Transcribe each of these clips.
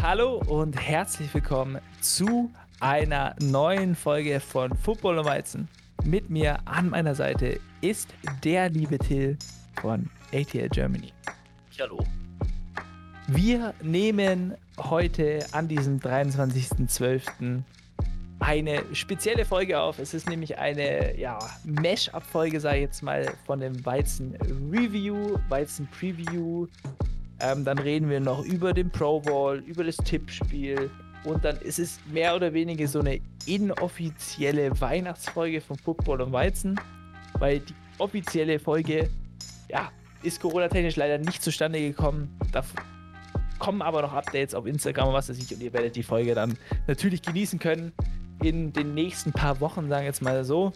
Hallo und herzlich willkommen zu einer neuen Folge von Football und Weizen. Mit mir an meiner Seite ist der liebe Till von ATL Germany. Hallo. Wir nehmen heute an diesem 23.12. eine spezielle Folge auf. Es ist nämlich eine ja, Mesh-Up-Folge, sage ich jetzt mal, von dem Weizen Review, Weizen Preview. Ähm, dann reden wir noch über den Pro Bowl, über das Tippspiel. Und dann ist es mehr oder weniger so eine inoffizielle Weihnachtsfolge von Football und Weizen, weil die offizielle Folge, ja, ist Corona-technisch leider nicht zustande gekommen. Da kommen aber noch Updates auf Instagram und was weiß ich und ihr werdet die Folge dann natürlich genießen können in den nächsten paar Wochen, sagen wir jetzt mal so.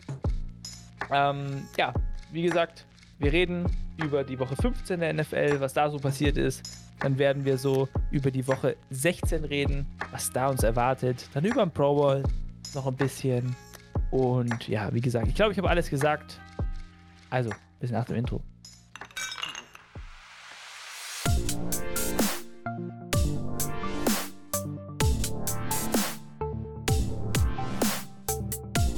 Ähm, ja, wie gesagt, wir reden über die Woche 15 der NFL, was da so passiert ist. Dann werden wir so über die Woche 16 reden, was da uns erwartet. Dann über den Pro Bowl noch ein bisschen. Und ja, wie gesagt, ich glaube, ich habe alles gesagt. Also, bis nach dem Intro.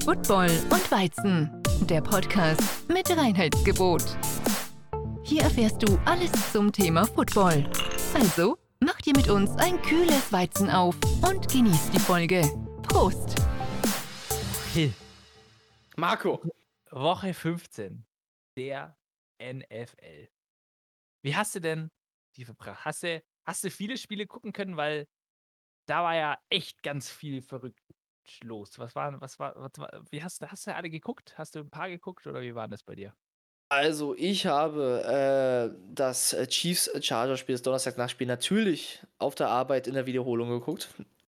Football und Weizen, der Podcast mit Reinheitsgebot. Hier erfährst du alles zum Thema Football. Also, mach dir mit uns ein kühles Weizen auf und genieß die Folge. Prost! Hill. Marco. Woche 15 der NFL. Wie hast du denn die verbracht? Hast du, hast du viele Spiele gucken können, weil da war ja echt ganz viel verrückt los. Was war, was war, was war wie hast, hast du alle geguckt? Hast du ein paar geguckt oder wie war das bei dir? Also, ich habe äh, das äh, Chiefs-Charger-Spiel, das Donnerstag-Nachspiel, natürlich auf der Arbeit in der Wiederholung geguckt.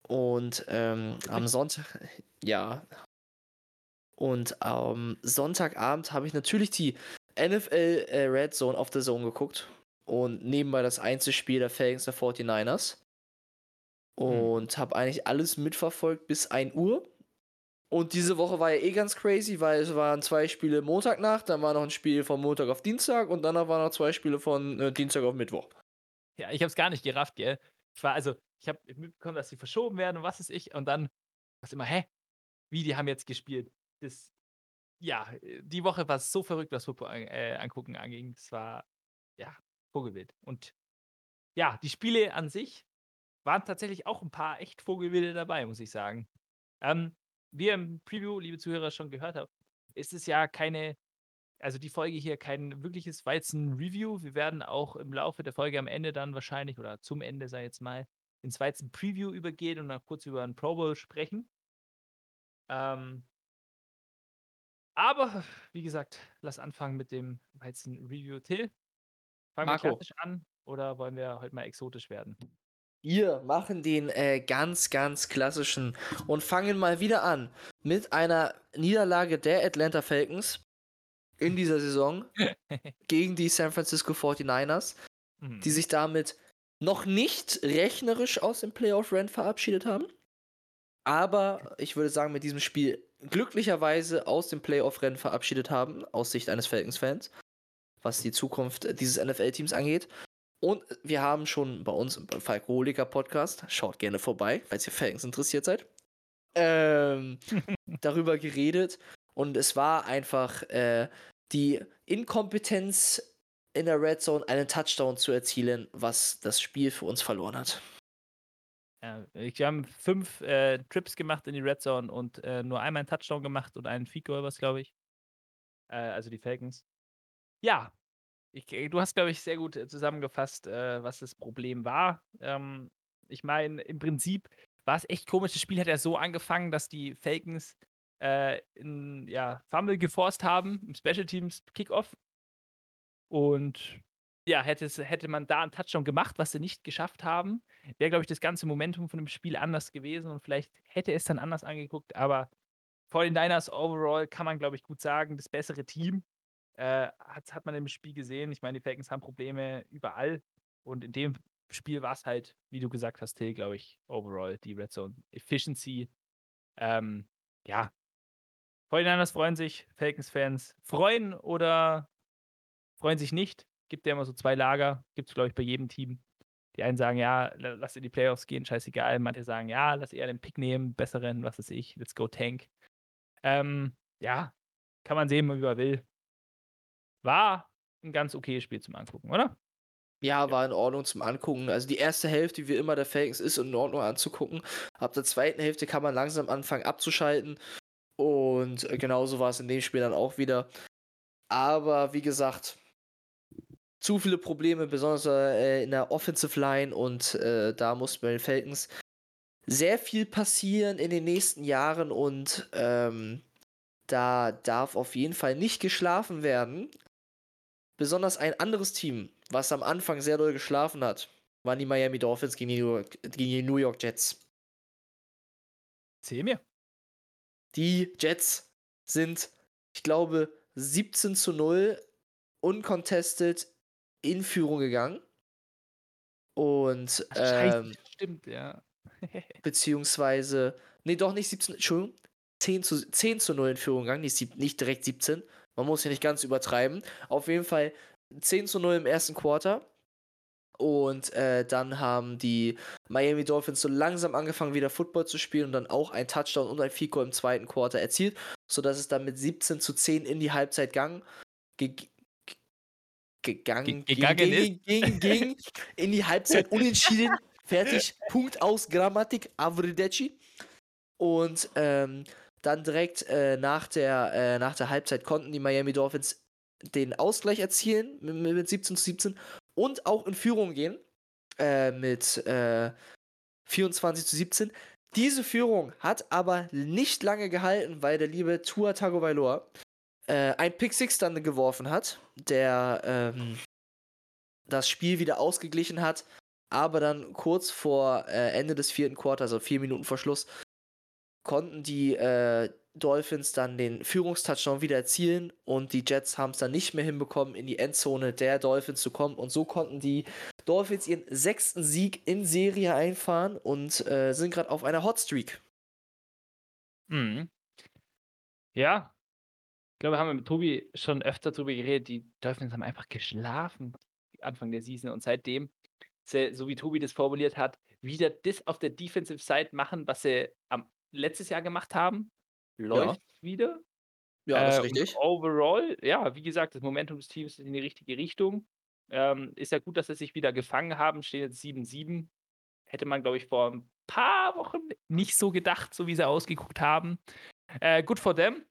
Und ähm, am Sonntag, ja. Und am Sonntagabend habe ich natürlich die NFL äh, Red Zone auf der Zone geguckt. Und nebenbei das Einzelspiel der Falcons der 49ers. Und hm. habe eigentlich alles mitverfolgt bis 1 Uhr. Und diese Woche war ja eh ganz crazy, weil es waren zwei Spiele Montagnacht, dann war noch ein Spiel von Montag auf Dienstag und dann waren noch zwei Spiele von äh, Dienstag auf Mittwoch. Ja, ich hab's gar nicht gerafft, gell? Ich war also, ich habe mitbekommen, dass sie verschoben werden und was ist ich und dann was immer, hä? Wie die haben jetzt gespielt? Das ja, die Woche war so verrückt, was Football äh, angucken anging. Das war ja Vogelwild und ja, die Spiele an sich waren tatsächlich auch ein paar echt Vogelwilde dabei, muss ich sagen. Ähm, wie ihr im Preview, liebe Zuhörer, schon gehört habt, ist es ja keine, also die Folge hier kein wirkliches Weizen-Review. Wir werden auch im Laufe der Folge am Ende dann wahrscheinlich oder zum Ende, sei jetzt mal, ins Weizen-Preview übergehen und dann kurz über ein Pro Bowl sprechen. Ähm, aber, wie gesagt, lass anfangen mit dem Weizen-Review. Till, fangen wir klassisch an oder wollen wir heute mal exotisch werden? Wir machen den äh, ganz, ganz klassischen und fangen mal wieder an mit einer Niederlage der Atlanta Falcons in dieser Saison gegen die San Francisco 49ers, mhm. die sich damit noch nicht rechnerisch aus dem Playoff-Rent verabschiedet haben. Aber ich würde sagen, mit diesem Spiel glücklicherweise aus dem Playoff-Rennen verabschiedet haben, aus Sicht eines Falcons-Fans, was die Zukunft dieses NFL-Teams angeht. Und wir haben schon bei uns im Falkoholiker Podcast, schaut gerne vorbei, falls ihr Falcons interessiert seid, ähm, darüber geredet. Und es war einfach äh, die Inkompetenz in der Red Zone, einen Touchdown zu erzielen, was das Spiel für uns verloren hat. Ja, wir haben fünf äh, Trips gemacht in die Red Zone und äh, nur einmal einen Touchdown gemacht und einen Feed Goal, was glaube ich. Äh, also die Falcons. Ja, ich, äh, du hast, glaube ich, sehr gut äh, zusammengefasst, äh, was das Problem war. Ähm, ich meine, im Prinzip war es echt komisch. Das Spiel hat ja so angefangen, dass die Falcons äh, in, ja, Fumble geforst haben im Special Teams Kickoff. Und ja, hätte, hätte man da einen Touchdown gemacht, was sie nicht geschafft haben, wäre, glaube ich, das ganze Momentum von dem Spiel anders gewesen und vielleicht hätte es dann anders angeguckt. Aber vor den Niners overall kann man, glaube ich, gut sagen, das bessere Team. Äh, hat, hat man im Spiel gesehen. Ich meine, die Falcons haben Probleme überall. Und in dem Spiel war es halt, wie du gesagt hast, Till, glaube ich, overall die Red Zone Efficiency. Ähm, ja. 49ers freuen sich, Falcons-Fans freuen oder freuen sich nicht. Gibt ja immer so zwei Lager. Gibt es, glaube ich, bei jedem Team. Die einen sagen, ja, lass in die Playoffs gehen, scheißegal. Manche sagen, ja, lass eher den Pick nehmen, besseren, was weiß ich, let's go Tank. Ähm, ja, kann man sehen, wie man will. War ein ganz okayes Spiel zum Angucken, oder? Ja, war in Ordnung zum Angucken. Also die erste Hälfte, wie immer der Falcons, ist in Ordnung anzugucken. Ab der zweiten Hälfte kann man langsam anfangen abzuschalten. Und äh, genauso war es in dem Spiel dann auch wieder. Aber wie gesagt, zu viele Probleme, besonders äh, in der Offensive Line. Und äh, da muss bei den Falcons sehr viel passieren in den nächsten Jahren. Und ähm, da darf auf jeden Fall nicht geschlafen werden. Besonders ein anderes Team, was am Anfang sehr doll geschlafen hat, waren die Miami Dolphins gegen die New York, die New York Jets. Zähl mir. Die Jets sind, ich glaube, 17 zu 0 uncontested in Führung gegangen. Und ähm, stimmt, ja. beziehungsweise, nee, doch nicht 17, Entschuldigung, 10 zu, 10 zu 0 in Führung gegangen, nicht, nicht direkt 17. Man muss ja nicht ganz übertreiben. Auf jeden Fall 10 zu 0 im ersten Quarter. Und äh, dann haben die Miami Dolphins so langsam angefangen, wieder Football zu spielen und dann auch ein Touchdown und ein Fico im zweiten Quarter erzielt, sodass es dann mit 17 zu 10 in die Halbzeit gang, ge gegangen, Ge gegangen ging, ging, ging, ging, in die Halbzeit unentschieden, fertig, Punkt aus, Grammatik, Avrideci. Und ähm, dann direkt äh, nach, der, äh, nach der Halbzeit konnten die Miami Dolphins den Ausgleich erzielen mit, mit 17 zu 17 und auch in Führung gehen äh, mit äh, 24 zu 17. Diese Führung hat aber nicht lange gehalten, weil der liebe Tua Tagovailoa äh, ein Pick Six dann geworfen hat, der ähm, das Spiel wieder ausgeglichen hat, aber dann kurz vor äh, Ende des vierten Quarters, also vier Minuten vor Schluss, konnten die äh, Dolphins dann den Führungstouchdown wieder erzielen und die Jets haben es dann nicht mehr hinbekommen, in die Endzone der Dolphins zu kommen. Und so konnten die Dolphins ihren sechsten Sieg in Serie einfahren und äh, sind gerade auf einer Hotstreak. Mhm. Ja, ich glaube, haben wir mit Tobi schon öfter darüber geredet. Die Dolphins haben einfach geschlafen Anfang der Season und seitdem, so wie Tobi das formuliert hat, wieder das auf der Defensive Side machen, was sie am letztes Jahr gemacht haben läuft ja. wieder. Ja, das ist äh, richtig. Overall, ja, wie gesagt, das Momentum des Teams ist in die richtige Richtung. Ähm, ist ja gut, dass sie sich wieder gefangen haben, stehen jetzt 7-7. Hätte man, glaube ich, vor ein paar Wochen nicht so gedacht, so wie sie ausgeguckt haben. Äh, good for them.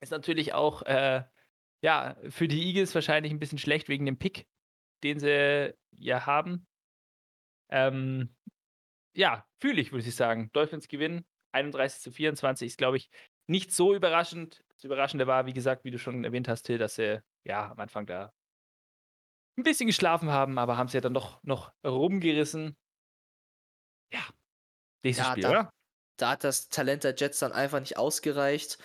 Ist natürlich auch, äh, ja, für die Eagles wahrscheinlich ein bisschen schlecht wegen dem Pick, den sie ja haben. Ähm, ja, fühle ich, würde ich sagen. Dolphins gewinnen. 31 zu 24 ist, glaube ich, nicht so überraschend. Das Überraschende war, wie gesagt, wie du schon erwähnt hast, Till, dass sie ja am Anfang da ein bisschen geschlafen haben, aber haben sie ja dann doch noch rumgerissen. Ja, nächstes ja, Spiel, da, oder? Da hat das Talent der Jets dann einfach nicht ausgereicht.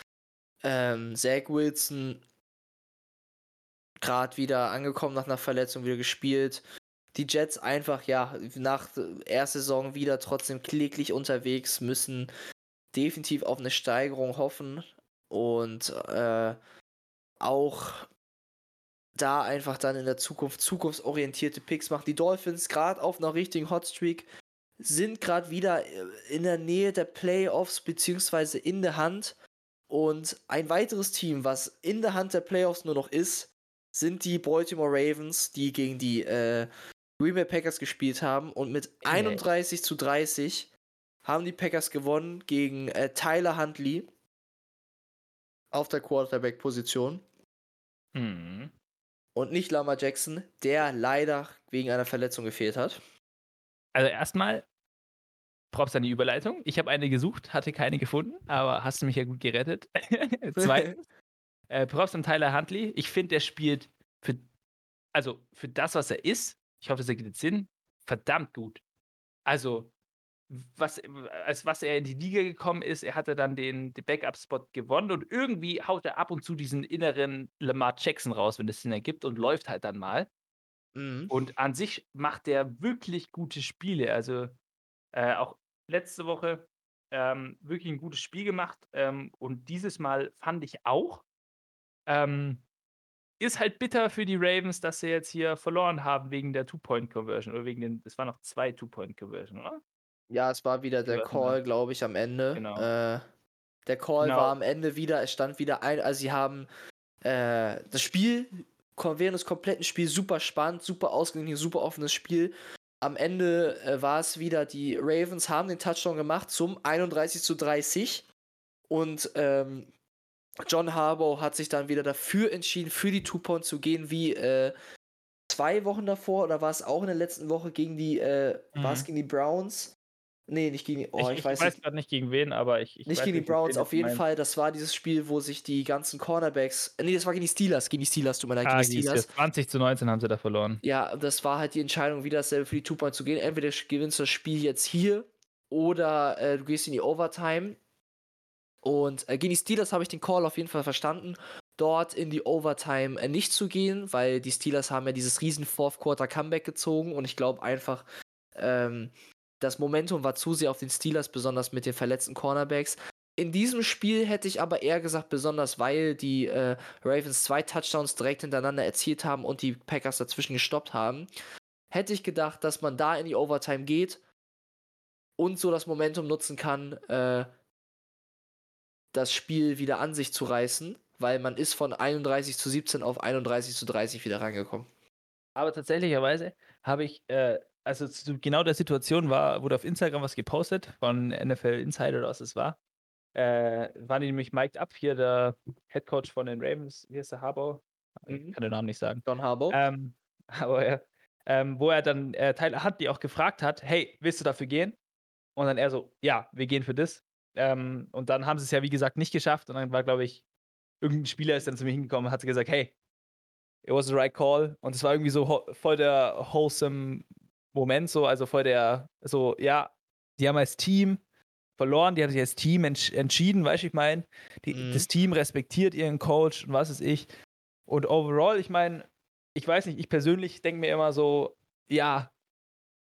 Ähm, Zach Wilson gerade wieder angekommen nach einer Verletzung, wieder gespielt. Die Jets einfach, ja, nach erster Saison wieder trotzdem kläglich unterwegs, müssen definitiv auf eine Steigerung hoffen und äh, auch da einfach dann in der Zukunft zukunftsorientierte Picks machen. Die Dolphins gerade auf einer richtigen Hotstreak sind gerade wieder äh, in der Nähe der Playoffs beziehungsweise in der Hand. Und ein weiteres Team, was in der Hand der Playoffs nur noch ist, sind die Baltimore Ravens, die gegen die äh, Green Bay Packers gespielt haben und mit 31 zu 30 haben die Packers gewonnen gegen äh, Tyler Huntley auf der Quarterback-Position. Mhm. Und nicht Lama Jackson, der leider wegen einer Verletzung gefehlt hat. Also erstmal Props an die Überleitung. Ich habe eine gesucht, hatte keine gefunden, aber hast du mich ja gut gerettet. Zweitens, äh, Props an Tyler Huntley. Ich finde, der spielt für, also für das, was er ist, ich hoffe, das ergibt Sinn, verdammt gut. Also, was, als was er in die Liga gekommen ist, er hatte dann den, den Backup-Spot gewonnen und irgendwie haut er ab und zu diesen inneren Lamar Jackson raus, wenn es Sinn ergibt und läuft halt dann mal. Mhm. Und an sich macht er wirklich gute Spiele. Also äh, auch letzte Woche ähm, wirklich ein gutes Spiel gemacht ähm, und dieses Mal fand ich auch, ähm, ist halt bitter für die Ravens, dass sie jetzt hier verloren haben wegen der Two-Point-Conversion oder wegen den, es waren noch zwei Two-Point-Conversion, oder? Ja, es war wieder der Call, glaube ich, am Ende. Genau. Äh, der Call Genau. war am Ende wieder, es stand wieder ein, also sie haben äh, das Spiel während des kompletten Spiels super spannend, super ausgeglichen, super offenes Spiel. Am Ende äh, war es wieder, die Ravens haben den Touchdown gemacht zum 31 zu 30 und ähm, John Harbaugh hat sich dann wieder dafür entschieden, für die Two-Point zu gehen, wie äh, zwei Wochen davor oder war es auch in der letzten Woche gegen die, äh, Mhm. gegen die Browns? Nee, nicht gegen die, oh, ich, ich, weiß weiß gerade nicht gegen wen, aber ich. ich Nicht gegen die Browns, auf jeden. Fall. Das war dieses Spiel, wo sich die ganzen Cornerbacks. Nee, das war gegen die Steelers. Gegen die Steelers, tut mir leid, Ah, gegen die Steelers. es. 20 zu 19 haben sie da verloren. Ja, das war halt die Entscheidung, wieder dasselbe für die Two-Point zu gehen. Entweder gewinnst du das Spiel jetzt hier oder äh, du gehst in die Overtime. Und äh, gegen die Steelers habe ich den Call auf jeden Fall verstanden, dort in die Overtime äh, nicht zu gehen, weil die Steelers haben ja dieses riesen Fourth Quarter Comeback gezogen und ich glaube einfach, ähm, das Momentum war zu sehr auf den Steelers, besonders mit den verletzten Cornerbacks. In diesem Spiel hätte ich aber eher gesagt, besonders weil die äh, Ravens zwei Touchdowns direkt hintereinander erzielt haben und die Packers dazwischen gestoppt haben, hätte ich gedacht, dass man da in die Overtime geht und so das Momentum nutzen kann, äh, das Spiel wieder an sich zu reißen, weil man ist von 31 zu 17 auf 31 zu 30 wieder rangekommen. Aber tatsächlicherweise habe ich, äh, also zu genau der Situation war, wurde auf Instagram was gepostet von NFL Insider oder was es war. Äh, die nämlich mic'd up, hier der Head Coach von den Ravens, hier ist der ich Mhm. kann den Namen nicht sagen. John Harbaugh. Ähm, aber ja, ähm, wo er dann äh, Tyler Huntley auch gefragt hat, hey, willst du dafür gehen? Und dann er so, ja, wir gehen für das. Ähm, und dann haben sie es ja, wie gesagt, nicht geschafft. Und dann war, glaube ich, irgendein Spieler ist dann zu mir hingekommen und hat gesagt, hey, it was the right call. Und es war irgendwie so voll der wholesome Moment, so, also voll der, so, ja, die haben als Team verloren, die haben sich als Team entsch entschieden, weißt du, ich meine, Mhm. das Team respektiert ihren Coach und was ist ich. Und overall, ich meine, ich weiß nicht, ich persönlich denke mir immer so, ja,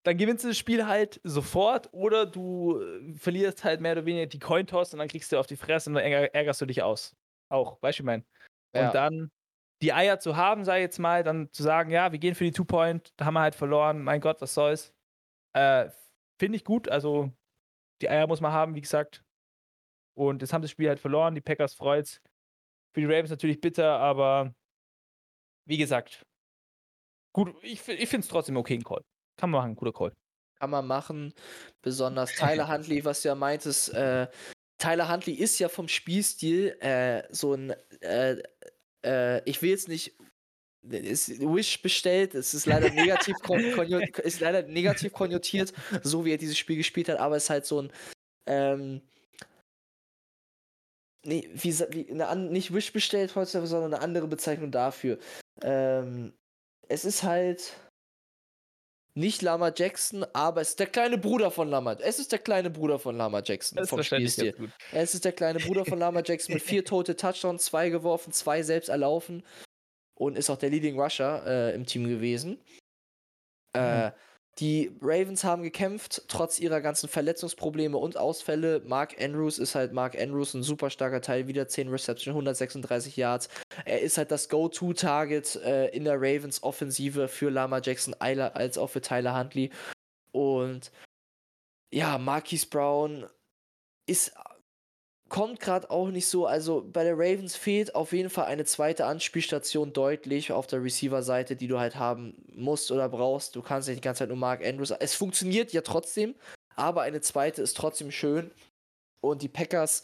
dann gewinnst du das Spiel halt sofort oder du äh, verlierst halt mehr oder weniger die Cointoss und dann kriegst du auf die Fresse und dann ärger- ärgerst du dich aus. Auch, weißt du, ich meine. Und Ja. dann die Eier zu haben, sei jetzt mal, dann zu sagen, ja, wir gehen für die Two-Point, da haben wir halt verloren, mein Gott, was soll's. Äh, Finde ich gut, also die Eier muss man haben, wie gesagt. Und jetzt haben sie das Spiel halt verloren, die Packers freut's. Für die Ravens natürlich bitter, aber wie gesagt, gut, ich, ich finde es trotzdem okay, ein Call. Kann man machen, guter Call. kann man machen. Besonders Tyler Huntley, was du ja meintest. Äh, Tyler Huntley ist ja vom Spielstil äh, so ein. Äh, äh, ich will jetzt nicht. Ist Wish bestellt, es ist leider negativ, ist leider negativ konnotiert, so wie er dieses Spiel gespielt hat, aber es ist halt so ein. Ähm, nee, wie, wie eine, nicht Wish bestellt heutzutage, sondern eine andere Bezeichnung dafür. Ähm, es ist halt nicht Lama Jackson, aber es ist der kleine Bruder von Lama. Es ist der kleine Bruder von Lama Jackson Das vom Spielstil. Es ist der kleine Bruder von Lama Jackson mit vier tote Touchdowns, zwei geworfen, zwei selbst erlaufen und ist auch der Leading Rusher äh, im Team gewesen. Äh, die Ravens haben gekämpft, trotz ihrer ganzen Verletzungsprobleme und Ausfälle. Mark Andrews ist halt Mark Andrews, ein super starker Teil, wieder 10 Reception, 136 Yards. Er ist halt das Go-To-Target äh, in der Ravens-Offensive für Lama Jackson als auch für Tyler Huntley. Und ja, Marquise Brown ist kommt gerade auch nicht so. Also bei der Ravens fehlt auf jeden Fall eine zweite Anspielstation deutlich auf der Receiver-Seite, die du halt haben musst oder brauchst. Du kannst nicht die ganze Zeit nur Mark Andrews. Es funktioniert ja trotzdem, aber eine zweite ist trotzdem schön. Und die Packers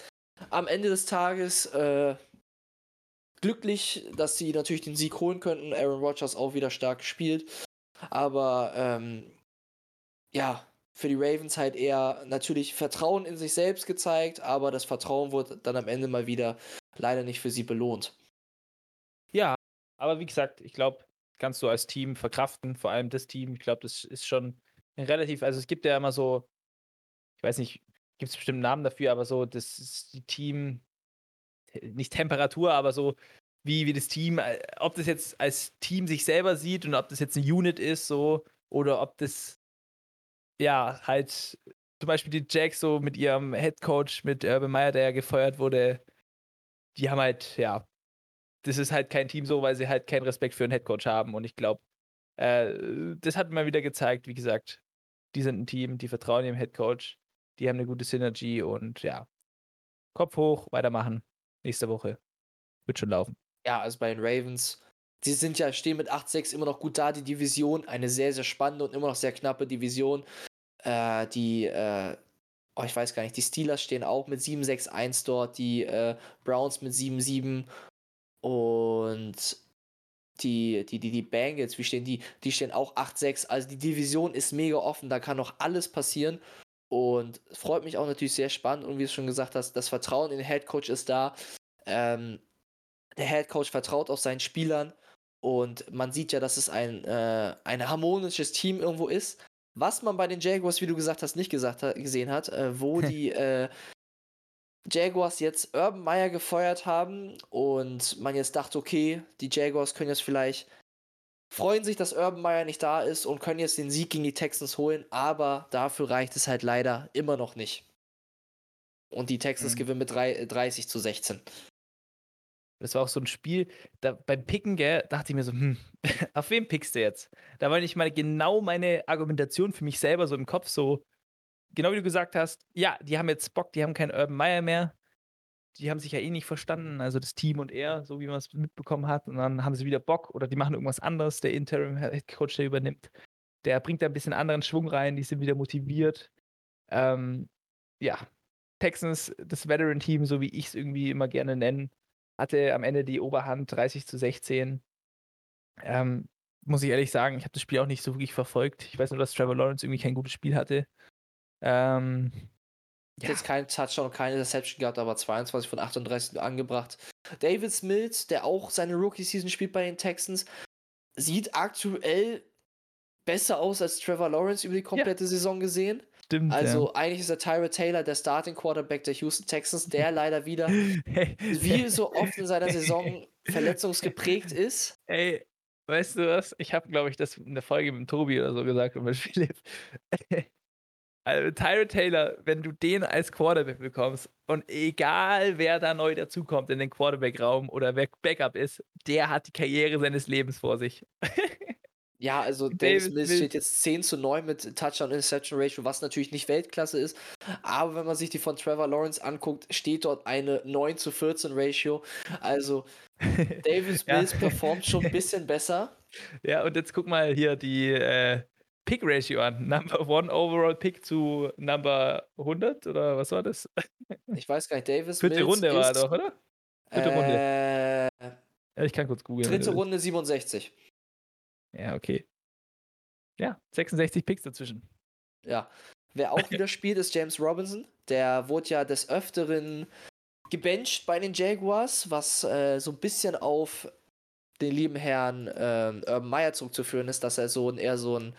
am Ende des Tages äh, glücklich, dass sie natürlich den Sieg holen könnten. Aaron Rodgers auch wieder stark gespielt. Aber ähm, ja, für die Ravens halt eher natürlich Vertrauen in sich selbst gezeigt, aber das Vertrauen wurde dann am Ende mal wieder leider nicht für sie belohnt. Ja, aber wie gesagt, ich glaube, kannst du als Team verkraften, vor allem das Team. Ich glaube, das ist schon relativ, also es gibt ja immer so, ich weiß nicht, gibt es bestimmt einen Namen dafür, aber so, das ist die Team, nicht Temperatur, aber so, wie, wie das Team, äh, ob das jetzt als Team sich selber sieht und ob das jetzt eine Unit ist, so, oder ob das, ja, halt, zum Beispiel die Jacks so mit ihrem Head Coach, mit Urban Meyer, der ja gefeuert wurde, die haben halt, ja, das ist halt kein Team so, weil sie halt keinen Respekt für einen Headcoach haben. Und ich glaube, äh, das hat mal wieder gezeigt, wie gesagt, die sind ein Team, die vertrauen ihrem Headcoach, die haben eine gute Synergie und ja, Kopf hoch, weitermachen. Nächste Woche. Wird schon laufen. Ja, also bei den Ravens, die sind ja, stehen mit 8-6 immer noch gut da, die Division. Eine sehr, sehr spannende und immer noch sehr knappe Division. Äh, die, äh, oh, ich weiß gar nicht, die Steelers stehen auch mit 7-6-1 dort, die äh, Browns mit 7-7 und die, die, die, die Bengals, wie stehen die? Die stehen auch 8-6. Also die Division ist mega offen, da kann noch alles passieren. Und freut mich auch natürlich sehr spannend. Und wie du schon gesagt hast, das Vertrauen in den Head Coach ist da. Ähm, der Head Coach vertraut auch seinen Spielern. Und man sieht ja, dass es ein, äh, ein harmonisches Team irgendwo ist. Was man bei den Jaguars, wie du gesagt hast, nicht gesagt hat, gesehen hat, äh, wo die äh, Jaguars jetzt Urban Meyer gefeuert haben und man jetzt dachte, okay, die Jaguars können jetzt vielleicht freuen sich, dass Urban Meyer nicht da ist und können jetzt den Sieg gegen die Texans holen, aber dafür reicht es halt leider immer noch nicht. Und die Texans mhm. gewinnen mit 3, 30 zu 16. Das war auch so ein Spiel, da beim Picken, gell, dachte ich mir so, hm, auf wen pickst du jetzt? Da war nicht mal genau meine Argumentation für mich selber so im Kopf so, genau wie du gesagt hast, ja, die haben jetzt Bock, die haben keinen Urban Meyer mehr. Die haben sich ja eh nicht verstanden, also das Team und er, so wie man es mitbekommen hat. Und dann haben sie wieder Bock oder die machen irgendwas anderes. Der Interim Coach, der übernimmt, der bringt da ein bisschen anderen Schwung rein, die sind wieder motiviert. Ähm, ja, Texans, das Veteran-Team, so wie ich es irgendwie immer gerne nenne, hatte am Ende die Oberhand 30 zu 16. Ähm, muss ich ehrlich sagen, ich habe das Spiel auch nicht so wirklich verfolgt. Ich weiß nur, dass Trevor Lawrence irgendwie kein gutes Spiel hatte. Ähm, ja. Jetzt kein Touchdown, keine Interception gehabt, aber 22 von 38 angebracht. David Mills, der auch seine Rookie-Season spielt bei den Texans, sieht aktuell besser aus als Trevor Lawrence über die komplette ja. Saison gesehen. Stimmt. Also ja. eigentlich ist der Tyra Taylor der Starting Quarterback der Houston Texans, der leider wieder, wie so oft in seiner Saison, verletzungsgeprägt ist. Ey, weißt du was? Ich habe, glaube ich, das in der Folge mit Tobi oder so gesagt und mit Philipp. Also Tyrod Taylor, wenn du den als Quarterback bekommst und egal wer da neu dazukommt in den Quarterback-Raum oder wer Backup ist, der hat die Karriere seines Lebens vor sich. Ja, also Davis Mills steht jetzt 10 zu 9 mit Touchdown-Interception Ratio, was natürlich nicht Weltklasse ist. Aber wenn man sich die von Trevor Lawrence anguckt, steht dort eine 9 zu 14 Ratio. Also Davis Mills ja. performt schon ein bisschen besser. Ja, und jetzt guck mal hier die äh, Pick Ratio an. Number One Overall Pick zu Number 100 oder was war das? Ich weiß gar nicht. Davis Vierte Mills Runde war doch, oder? Vierte äh, Runde. Ja, ich kann kurz googeln. Dritte Runde 67. Ja, okay. Ja, 66 Picks dazwischen. Ja. Wer auch wieder spielt, ist James Robinson. Der wurde ja des Öfteren gebencht bei den Jaguars, was äh, so ein bisschen auf den lieben Herrn äh, Urban Meyer zurückzuführen ist, dass er so ein eher so ein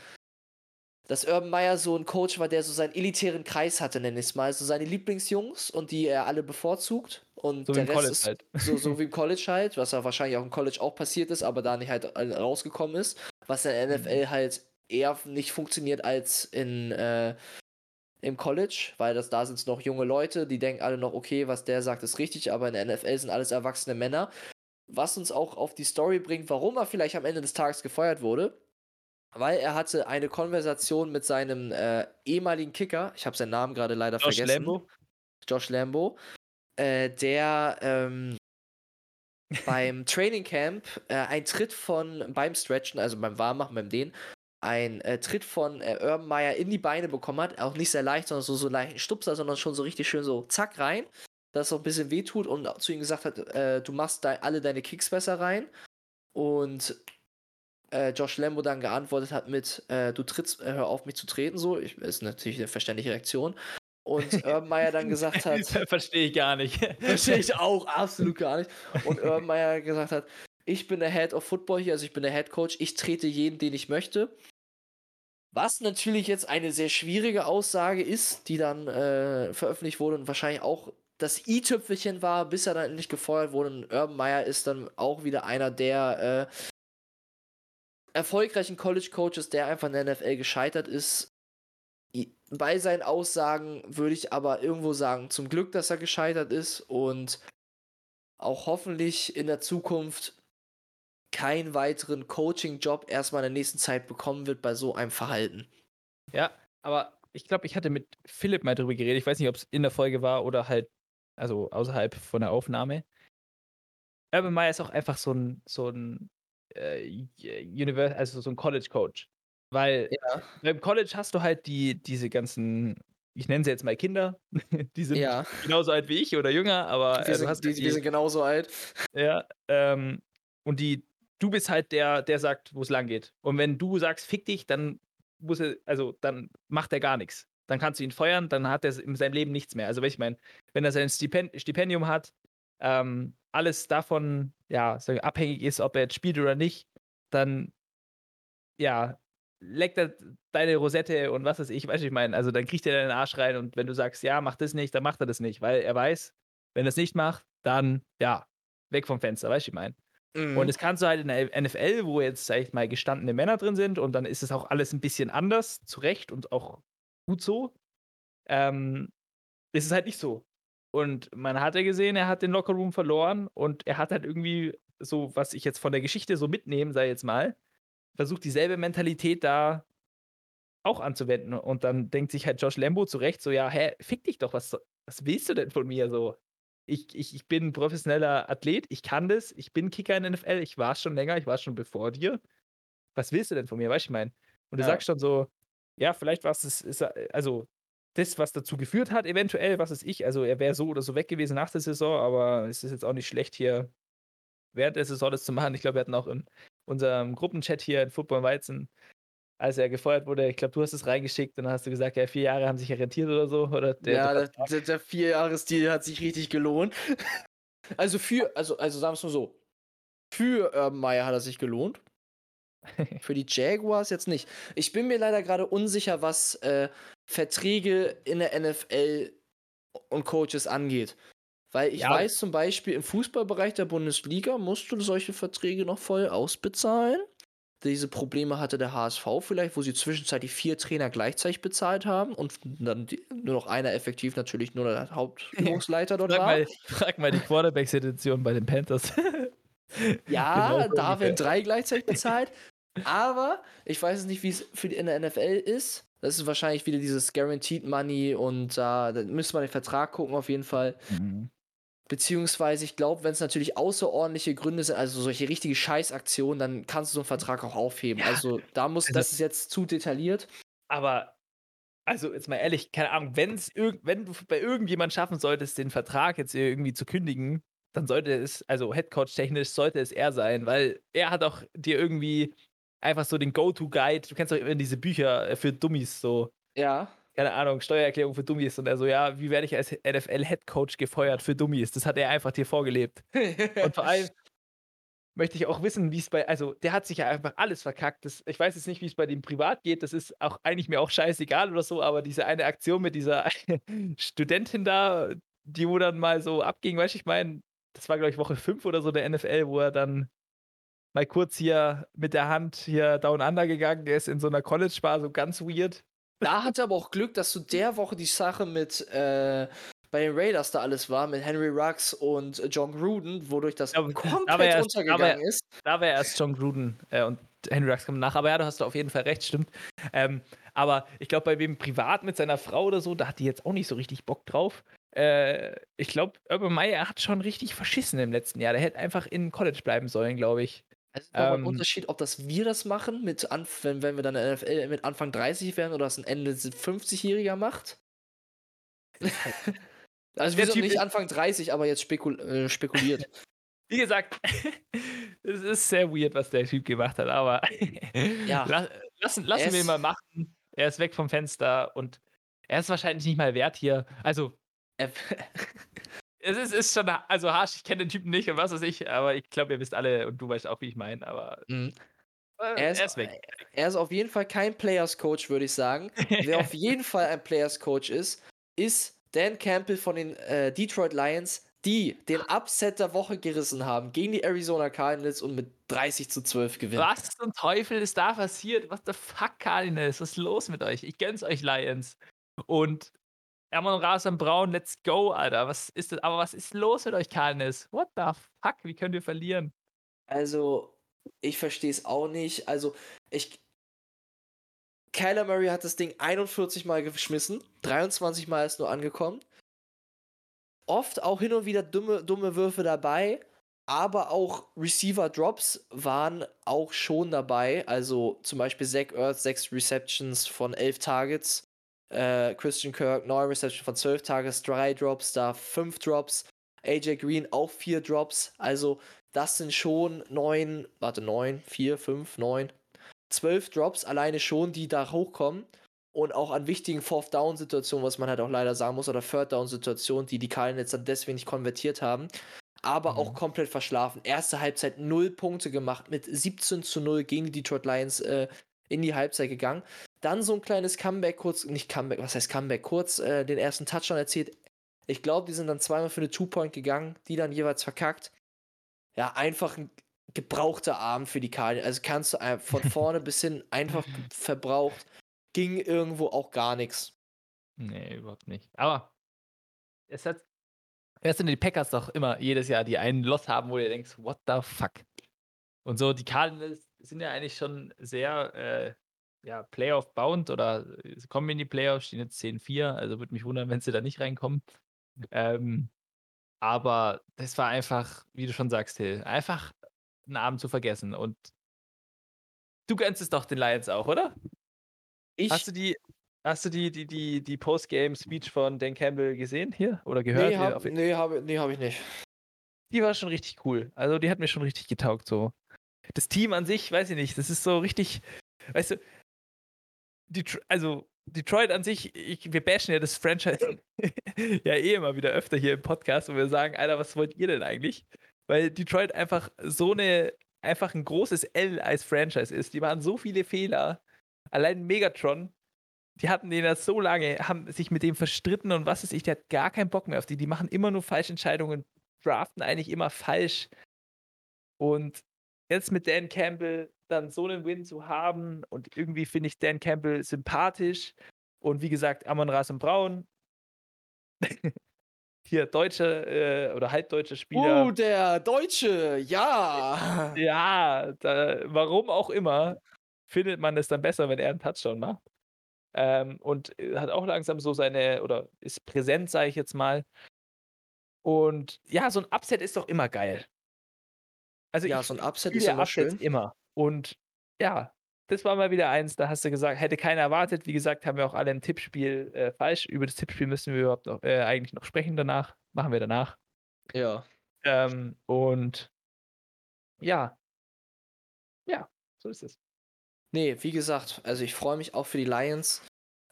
dass Urban Meyer so ein Coach war, der so seinen elitären Kreis hatte, nenne ich es mal. Also seine Lieblingsjungs und die er alle bevorzugt. Und so der Rest ist halt. so, so wie im College halt, was ja wahrscheinlich auch im College auch passiert ist, aber da nicht halt rausgekommen ist. Was in der NFL mhm. halt eher nicht funktioniert als in äh, im College, weil das da sind noch junge Leute, die denken alle noch, okay, was der sagt, ist richtig, aber in der NFL sind alles erwachsene Männer. Was uns auch auf die Story bringt, warum er vielleicht am Ende des Tages gefeuert wurde weil er hatte eine Konversation mit seinem äh, ehemaligen Kicker, ich habe seinen Namen gerade leider Josh vergessen. Lambo. Josh Lambo, äh, der ähm, beim Training Camp äh, ein Tritt von, beim Stretchen, also beim Warmmachen, beim Dehnen, ein äh, Tritt von äh, Urban Meyer in die Beine bekommen hat. Auch nicht sehr leicht, sondern so, so leicht Stupser, sondern schon so richtig schön so zack rein, dass es auch ein bisschen wehtut und zu ihm gesagt hat, äh, du machst de alle deine Kicks besser rein. Und äh, Josh Lambo dann geantwortet hat mit, äh, du trittst, äh, hör auf mich zu treten, so. Ich, ist natürlich eine verständliche Reaktion. Und Urban Meyer dann gesagt hat. Verstehe ich gar nicht. Verstehe ich auch absolut gar nicht. Und Urban Meyer gesagt hat, ich bin der Head of Football hier, also ich bin der Head Coach, ich trete jeden, den ich möchte. Was natürlich jetzt eine sehr schwierige Aussage ist, die dann äh, veröffentlicht wurde und wahrscheinlich auch das i-Tüpfelchen war, bis er dann endlich gefeuert wurde. Und Urban Meyer ist dann auch wieder einer der äh, erfolgreichen College Coaches, der einfach in der NFL gescheitert ist. Bei seinen Aussagen würde ich aber irgendwo sagen, zum Glück, dass er gescheitert ist und auch hoffentlich in der Zukunft keinen weiteren Coaching-Job erstmal in der nächsten Zeit bekommen wird bei so einem Verhalten. Ja, aber ich glaube, ich hatte mit Philipp mal drüber geredet. Ich weiß nicht, ob es in der Folge war oder halt, also außerhalb von der Aufnahme. Urban Meyer ist auch einfach so ein, so ein äh, Universe, also so ein College-Coach. Weil Ja. beim College hast du halt die, diese ganzen, ich nenne sie jetzt mal Kinder, die sind Ja, genauso alt wie ich oder jünger, aber du sind, hast die, halt wir sind genauso alt. ja, ähm, und die, du bist halt der, der sagt, wo es lang geht. Und wenn du sagst, fick dich, dann muss er, also dann macht er gar nichts. Dann kannst du ihn feuern, dann hat er in seinem Leben nichts mehr. Also, was ich meine, wenn er sein Stipend Stipendium hat, ähm, alles davon, ja, wir, abhängig ist, ob er jetzt spielt oder nicht, dann, ja, leckt er deine Rosette und was weiß ich, weißt du, ich meine, also dann kriegt er deinen Arsch rein und wenn du sagst, ja, mach das nicht, dann macht er das nicht, weil er weiß, wenn er es nicht macht, dann, ja, weg vom Fenster, weißt du, ich meine. Mhm. Und das kannst du halt in der NFL, wo jetzt, sag ich mal, gestandene Männer drin sind und dann ist es auch alles ein bisschen anders, zu Recht und auch gut so, ähm, ist es halt nicht so. Und man hat ja gesehen, er hat den Lockerroom verloren und er hat halt irgendwie so, was ich jetzt von der Geschichte so mitnehme, sei jetzt mal, versucht dieselbe Mentalität da auch anzuwenden. Und dann denkt sich halt Josh Lambo zurecht so, ja, hä, fick dich doch, was, was willst du denn von mir so? Ich, ich, ich bin ein professioneller Athlet, ich kann das, ich bin Kicker in der NFL, ich war schon länger, ich war schon bevor dir. Was willst du denn von mir, weißt du, ich meine? Und du Ja. sagst schon so, ja, vielleicht war es, also das, was dazu geführt hat, eventuell, was ist ich, also er wäre so oder so weg gewesen nach der Saison, aber es ist jetzt auch nicht schlecht hier während der Saison das zu machen. Ich glaube, wir hatten auch in unserem Gruppenchat hier in Football Weizen, als er gefeuert wurde, ich glaube, du hast es reingeschickt und dann hast du gesagt, ja, vier Jahre haben sich ja rentiert oder so. Oder der, ja, der, der, der, der Vierjahresdeal hat sich richtig gelohnt. Also für, also, also sagen wir es mal so. Für Urban Meyer hat er sich gelohnt. Für die Jaguars jetzt nicht. Ich bin mir leider gerade unsicher, was äh, Verträge in der NFL und Coaches angeht. Weil ich Ja. weiß zum Beispiel, im Fußballbereich der Bundesliga musst du solche Verträge noch voll ausbezahlen. Diese Probleme hatte der HSV vielleicht, wo sie zwischenzeitlich vier Trainer gleichzeitig bezahlt haben und dann die, nur noch einer effektiv natürlich nur der Hauptübungsleiter dort frag, war. mal, frag mal die Quarterback-Situation bei den Panthers. Ja, Genau da werden drei gleichzeitig bezahlt. Aber ich weiß es nicht, wie es für die in der NFL ist. Das ist wahrscheinlich wieder dieses Guaranteed Money und da da müsste man den Vertrag gucken auf jeden Fall. Mhm. Beziehungsweise, ich glaube, wenn es natürlich außerordentliche Gründe sind, also solche richtige Scheißaktionen, dann kannst du so einen Vertrag auch aufheben. Ja, also da muss, also- das ist jetzt zu detailliert. Aber, also jetzt mal ehrlich, keine Ahnung, wenn's irg wenn du bei irgendjemand schaffen solltest, den Vertrag jetzt irgendwie zu kündigen, dann sollte es, also Headcoach-technisch sollte es er sein, weil er hat auch dir irgendwie einfach so den Go-To-Guide, du kennst doch immer diese Bücher äh, für Dummies, so, Ja. keine Ahnung, Steuererklärung für Dummies und er so, ja, wie werde ich als NFL-Headcoach gefeuert für Dummies? Das hat er einfach dir vorgelebt. Und vor allem möchte ich auch wissen, wie es bei, also der hat sich ja einfach alles verkackt. Das, ich weiß jetzt nicht, wie es bei dem privat geht, das ist auch eigentlich mir auch scheißegal oder so, aber diese eine Aktion mit dieser Studentin da, die wo dann mal so abging, weißt du, ich meine, das war glaube ich Woche 5 oder so der NFL, wo er dann mal kurz hier mit der Hand hier down under gegangen ist in so einer College-Bar, so ganz weird. Da hatte aber auch Glück, dass zu der Woche die Sache mit äh, bei den Raiders da alles war, mit Henry Ruggs und äh, John Gruden, wodurch das Ja, komplett aber erst- untergegangen aber- ist. Da wäre erst John Gruden äh, und Henry Rux kommen nach. Aber ja, da hast du auf jeden Fall recht, stimmt. Ähm, aber ich glaube, bei wem privat mit seiner Frau oder so, da hat die jetzt auch nicht so richtig Bock drauf. Äh, ich glaube, Urban Meyer hat schon richtig verschissen im letzten Jahr. Der hätte einfach in College bleiben sollen, glaube ich. Es ist nochmal ein Ähm, Unterschied, ob das wir das machen, mit Anf wenn, wenn wir dann in NFL mit Anfang 30 werden oder das ein Ende 50-Jähriger macht. also wir sind nicht Anfang 30, aber jetzt spekul äh, spekuliert. Wie gesagt, es ist sehr weird, was der Typ gemacht hat, aber Ja. la lassen, lassen wir ihn mal machen. Er ist weg vom Fenster und er ist wahrscheinlich nicht mal wert hier. Also, Es ist, ist schon, also harsch, ich kenne den Typen nicht und was weiß ich, aber ich glaube, ihr wisst alle und du weißt auch, wie ich meine, aber Mhm. äh, er, ist, weg. er ist auf jeden Fall kein Players Coach, würde ich sagen. Wer auf jeden Fall ein Players Coach ist, ist Dan Campbell von den äh, Detroit Lions, die den Upset der Woche gerissen haben gegen die Arizona Cardinals und mit 30 zu 12 gewinnen. Was zum Teufel ist da passiert? Was the fuck, Cardinals? Was ist los mit euch? Ich gönn's euch, Lions. Und Amon Rasen Braun, let's go, Alter. Was ist das? Aber was ist los mit euch, Cardinals? What the fuck? Wie können wir verlieren? Also, ich verstehe es auch nicht. Also, ich. Kyler Murray hat das Ding 41 Mal geschmissen, 23 Mal ist nur angekommen. Oft auch hin und wieder dumme, dumme Würfe dabei, aber auch Receiver-Drops waren auch schon dabei. Also zum Beispiel Zach Earth, 6 Receptions von 11 Targets. Äh, Christian Kirk, 9 Receptions von 12 Targets, 3 Drops, da 5 Drops. AJ Green auch 4 Drops. Also das sind schon 9, warte, 9, 4, 5, 9, 12 Drops alleine schon, die da hochkommen. Und auch an wichtigen Fourth-Down-Situationen, was man halt auch leider sagen muss, oder Third-Down-Situationen, die die Cardinals dann deswegen nicht konvertiert haben aber mhm. auch komplett verschlafen. Erste Halbzeit 0 Punkte gemacht, mit 17 zu 0 gegen die Detroit Lions äh, in die Halbzeit gegangen. Dann so ein kleines Comeback, kurz, nicht Comeback, was heißt Comeback, kurz äh, den ersten Touchdown erzielt. Ich glaube, die sind dann zweimal für eine Two-Point gegangen, die dann jeweils verkackt. Ja, einfach ein gebrauchter Abend für die Cardinals. Also kannst du von vorne bis hin einfach verbraucht. Ging irgendwo auch gar nichts. Nee, überhaupt nicht. Aber es hat Erst sind die Packers doch immer jedes Jahr, die einen Loss haben, wo du denkst, what the fuck? Und so, die Cardinals sind ja eigentlich schon sehr äh, ja, Playoff-bound oder kommen in die Playoffs, stehen jetzt 10-4, also würde mich wundern, wenn sie da nicht reinkommen. Ähm, aber das war einfach, wie du schon sagst, Hill, einfach einen Abend zu vergessen. Und du gönnst es doch den Lions auch, oder? Ich, Hast du die Hast du die, die, die, die Postgame-Speech von Dan Campbell gesehen hier? Oder gehört? Nee, habe nee, hab, nee, hab ich nicht. Die war schon richtig cool. Also die hat mir schon richtig getaugt. So. Das Team an sich, weiß ich nicht, das ist so richtig, weißt du, Detro also Detroit an sich, ich, wir bashen ja das Franchise ja eh immer wieder öfter hier im Podcast und wir sagen, Alter, was wollt ihr denn eigentlich? Weil Detroit einfach so eine, einfach ein großes L als Franchise ist. Die machen so viele Fehler. Allein Megatron die hatten den das so lange, haben sich mit dem verstritten und was ist ich, der hat gar keinen Bock mehr auf die. Die machen immer nur falsche Entscheidungen, draften eigentlich immer falsch. Und jetzt mit Dan Campbell dann so einen Win zu haben und irgendwie finde ich Dan Campbell sympathisch und wie gesagt, Amon Rasen Braun. Hier deutsche äh, oder halbdeutsche Spieler. Uh, der Deutsche, ja. Ja, da, warum auch immer, findet man es dann besser, wenn er einen Touchdown macht. Ähm, und äh, hat auch langsam so seine, oder ist präsent, sage ich jetzt mal. Und ja, so ein Upset ist doch immer geil. Also ja, so ein Upset ist immer Upsets schön. Immer. Und ja, das war mal wieder eins, da hast du gesagt, hätte keiner erwartet. Wie gesagt, haben wir auch alle im Tippspiel äh, falsch. Über das Tippspiel müssen wir überhaupt noch, äh, eigentlich noch sprechen danach. Machen wir danach. Ja. Ähm, und ja. Ja, so ist es. Nee, wie gesagt, also ich freue mich auch für die Lions.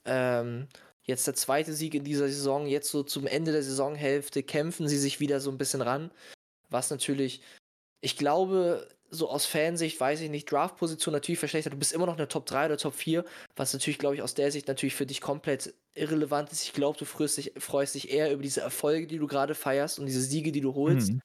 Ähm, jetzt der zweite Sieg in dieser Saison. Jetzt so zum Ende der Saisonhälfte kämpfen sie sich wieder so ein bisschen ran. Was natürlich, ich glaube, so aus Fansicht, weiß ich nicht, Draftposition natürlich verschlechtert. Du bist immer noch in der Top 3 oder Top 4, was natürlich, glaube ich, aus der Sicht natürlich für dich komplett irrelevant ist. Ich glaube, du freust dich, freust dich eher über diese Erfolge, die du gerade feierst und diese Siege, die du holst mhm.